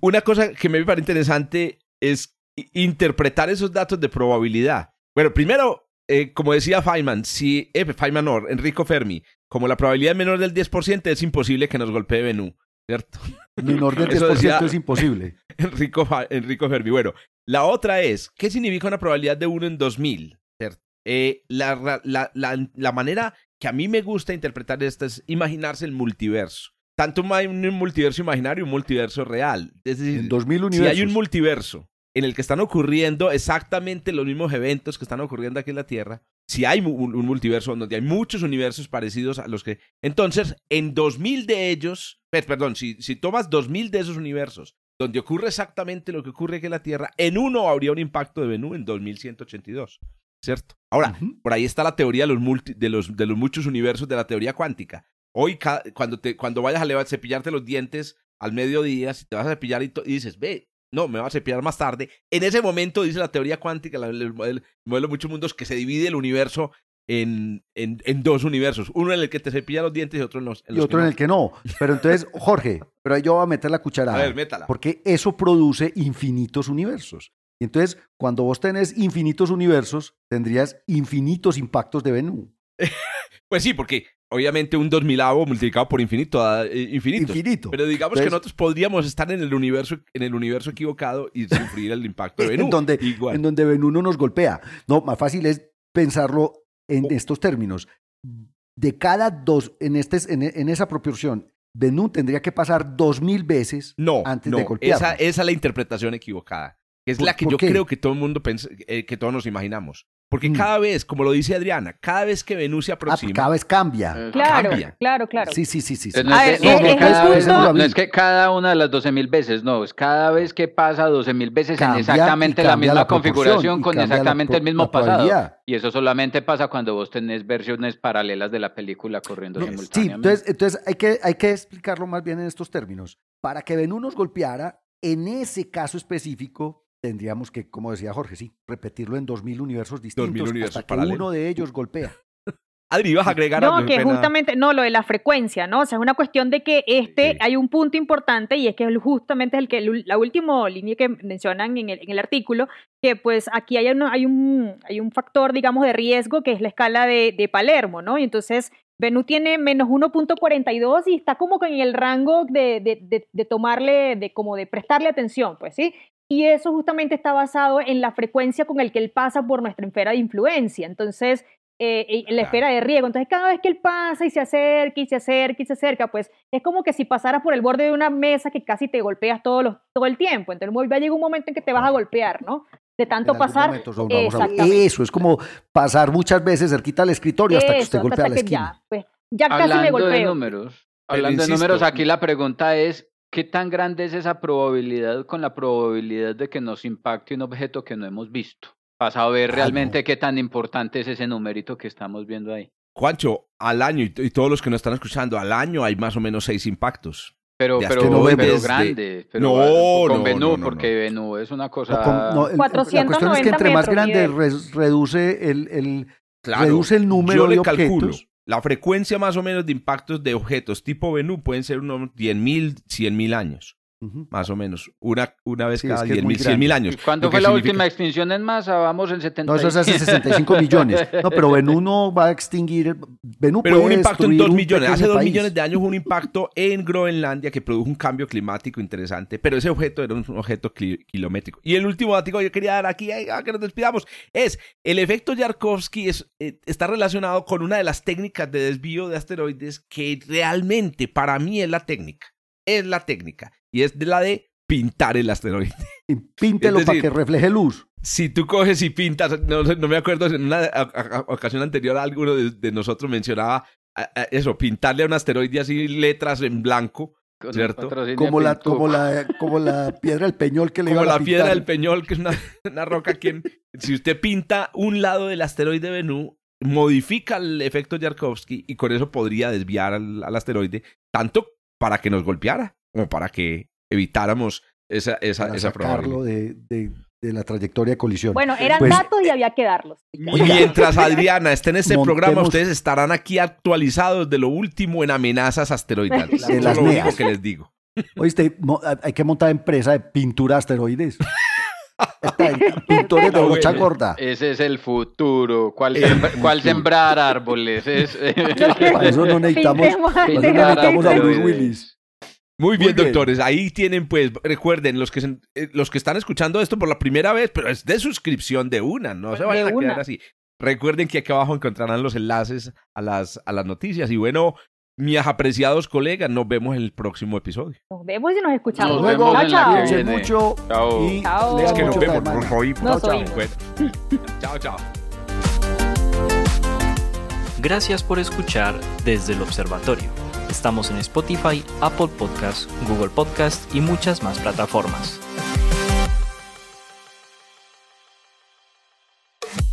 una cosa que me parece interesante es interpretar esos datos de probabilidad. Bueno, primero, eh, como decía Feynman, si eh, Feynman Enrico Fermi, como la probabilidad es menor del 10%, es imposible que nos golpee Venú, ¿cierto? Menor del Eso 10% decía- es imposible. Enrico, Enrico Fermi. Bueno, la otra es, ¿qué significa una probabilidad de 1 en 2000? ¿Cierto? Eh, la, la- la- la manera que a mí me gusta interpretar esto es imaginarse el multiverso. Tanto un, ma- un multiverso imaginario y un multiverso real. Es decir, En 2000 si universos. hay un multiverso en el que están ocurriendo exactamente los mismos eventos que están ocurriendo aquí en la Tierra, si hay un, multiverso donde hay muchos universos parecidos a los que... Entonces, en 2000 de ellos, per- perdón, si, si tomas 2000 de esos universos donde ocurre exactamente lo que ocurre aquí en la Tierra, en uno habría un impacto de Bennu en 2182, ¿cierto? Ahora, por ahí está la teoría de los, multi- de los, de los muchos universos de la teoría cuántica. Hoy, cuando, te, cuando vayas a cepillarte los dientes al mediodía, si te vas a cepillar y, y dices, ve, no, me vas a cepillar más tarde. En ese momento, dice la teoría cuántica, la- el, modelo, el modelo de muchos mundos, que se divide el universo en, en, en dos universos. Uno en el que te cepilla los dientes y otro en los, en y otro que en no. el que no. Pero entonces, Jorge, pero ahí yo voy a meter la cucharada. A ver, métala. Porque eso produce infinitos universos. Y entonces, cuando vos tenés infinitos universos, tendrías infinitos impactos de Bennu. Pues sí, porque obviamente un 2000 multiplicado por infinito da eh, infinitos. Infinito. Pero digamos que nosotros podríamos estar en el universo, en el universo equivocado y sufrir el impacto de Bennu. en donde, Igual. en donde Bennu no nos golpea. No, más fácil es pensarlo en estos términos. De cada dos, en, este, en, en esa proporción, Bennu tendría que pasar dos mil veces No, antes no, de golpearnos. esa, esa es la interpretación equivocada. Es ¿Por- la que yo qué? creo que todo el mundo pensa- eh, que todos nos imaginamos. Porque Mm. cada vez, como lo dice Adriana, cada vez que Venus se Ah, aproxima, cada vez cambia. Eh, Claro, Cambia. claro, claro. Sí, sí, sí, sí. sí. Entonces, no, A es ver, que, no es eh, cada vez- no es que cada una de las 12 mil veces, no, es cada vez que pasa 12 mil veces Cambia en exactamente la misma la configuración con la exactamente el mismo pasado. probabilidad. Y eso solamente pasa cuando vos tenés versiones paralelas de la película corriendo No, sí, simultáneamente. entonces, entonces hay, que, hay que explicarlo más bien en estos términos. Para que Benú nos golpeara, en ese caso específico, tendríamos que, como decía Jorge, sí, repetirlo en 2000 universos distintos 2000 universos hasta que uno de ellos golpea. Adri, ibas a agregar algo. No, que pena. justamente, no, lo de la frecuencia, ¿no? O sea, es una cuestión de que este, Sí. hay un punto importante y es que es justamente el que, la última línea que mencionan en el, en el artículo, que pues aquí hay, uno- hay, un, hay un factor, digamos, de riesgo que es la escala de, de Palermo, ¿no? Y entonces Venus tiene menos 1.42 y está como que en el rango de, de, de, de tomarle, de como de prestarle atención, pues, ¿sí? Y eso justamente está basado en la frecuencia con el que él pasa por nuestra esfera de influencia. Entonces, eh, la Claro. esfera de riego. Entonces, cada vez que él pasa y se acerca y se acerca y se acerca, pues es como que si pasaras por el borde de una mesa que casi te golpeas todo, los, todo el tiempo. Entonces, va a llegar un momento en que te vas a golpear, ¿no? De tanto En pasar. momento. Eso, es como pasar muchas veces cerquita al escritorio hasta que usted golpea hasta la que esquina. ya, pues, ya casi me Hablando de golpeo. números, hablando de números, aquí la pregunta es, ¿qué tan grande es esa probabilidad con la probabilidad de que nos impacte un objeto que no hemos visto? Para saber realmente qué tan importante es ese numerito que estamos viendo ahí. Juancho, al año, y, y todos los que nos están escuchando, al año hay más o menos seis impactos. Pero, pero, pero de- grande, pero No, con no, Venú, no, no, porque Venú es una cosa... con- no, el- la cuestión es que 490 entre más grande reduce el, el- Claro, reduce el número yo le de calculo. La frecuencia más o menos de impactos de objetos tipo Venú pueden ser unos 10.000, 100.000 años, Más o menos. Una, una vez Sí, cada es que es muy 10.000, 100.000 grande. años. ¿Cuándo fue la significa- última extinción en masa? Vamos en 70. No, eso es hace 65 millones. No, pero Venú no va a extinguir. Venú Pero puede un impacto en destruir 2 un millones. Hace pequeño 2 país. millones de años hubo un impacto en Groenlandia que produjo un cambio climático interesante, pero ese objeto era un objeto kilométrico. Y el último dato que yo quería dar aquí, eh, a que nos despidamos, es el efecto Yarkovsky es, eh, está relacionado con una de las técnicas de desvío de asteroides que realmente para mí es la técnica. Es la técnica. Y es de la de pintar el asteroide. Y Píntelo Es para decir, que refleje luz. Si tú coges y pintas, no, sé, no me acuerdo, en una a- a- a- ocasión anterior alguno de, de nosotros mencionaba a- eso, pintarle a un asteroide así letras en blanco, ¿Cierto? Como la, como, la, como la piedra del peñol que le como iban a la piedra del Peñol, que es una, una roca que si usted pinta un lado del asteroide Bennu, modifica el efecto Yarkovsky y con eso podría desviar al, al asteroide, tanto para que nos golpeara como para que evitáramos esa, esa, para esa sacarlo de, de, de la trayectoria de colisión. Bueno, eran Pues, datos y había que darlos. Y mientras Adriana esté en este Montemos- programa, ustedes estarán aquí actualizados de lo último en amenazas asteroidales. De Eso es las lo único que les digo. Oíste, hay que montar empresa de pintura de asteroides. Está- Pintores de brocha gorda. Ese es el futuro. ¿Cuál, El sembra- cuál futuro. sembrar árboles? Es, Para eso no necesitamos, Pintemos para eso no necesitamos a Bruce. Willis. Muy bien, Muy bien. doctores. Ahí tienen, pues, recuerden, los que, se- eh, los que están escuchando esto por la primera vez, pero es de suscripción de una, no se vayan a quedar así. Recuerden que aquí abajo encontrarán los enlaces a las, a las noticias. Y bueno, mis apreciados colegas, nos vemos en el próximo episodio. Nos vemos y nos escuchamos. Nos Luego, vemos chao, chao. mucho Chao. y Chao. Es que nos vemos, nos oímos. Nos Chao, chao. oímos. Bueno. chao, chao. Gracias por escuchar desde el observatorio. Estamos en Spotify, Apple Podcast, Google Podcast y muchas más plataformas.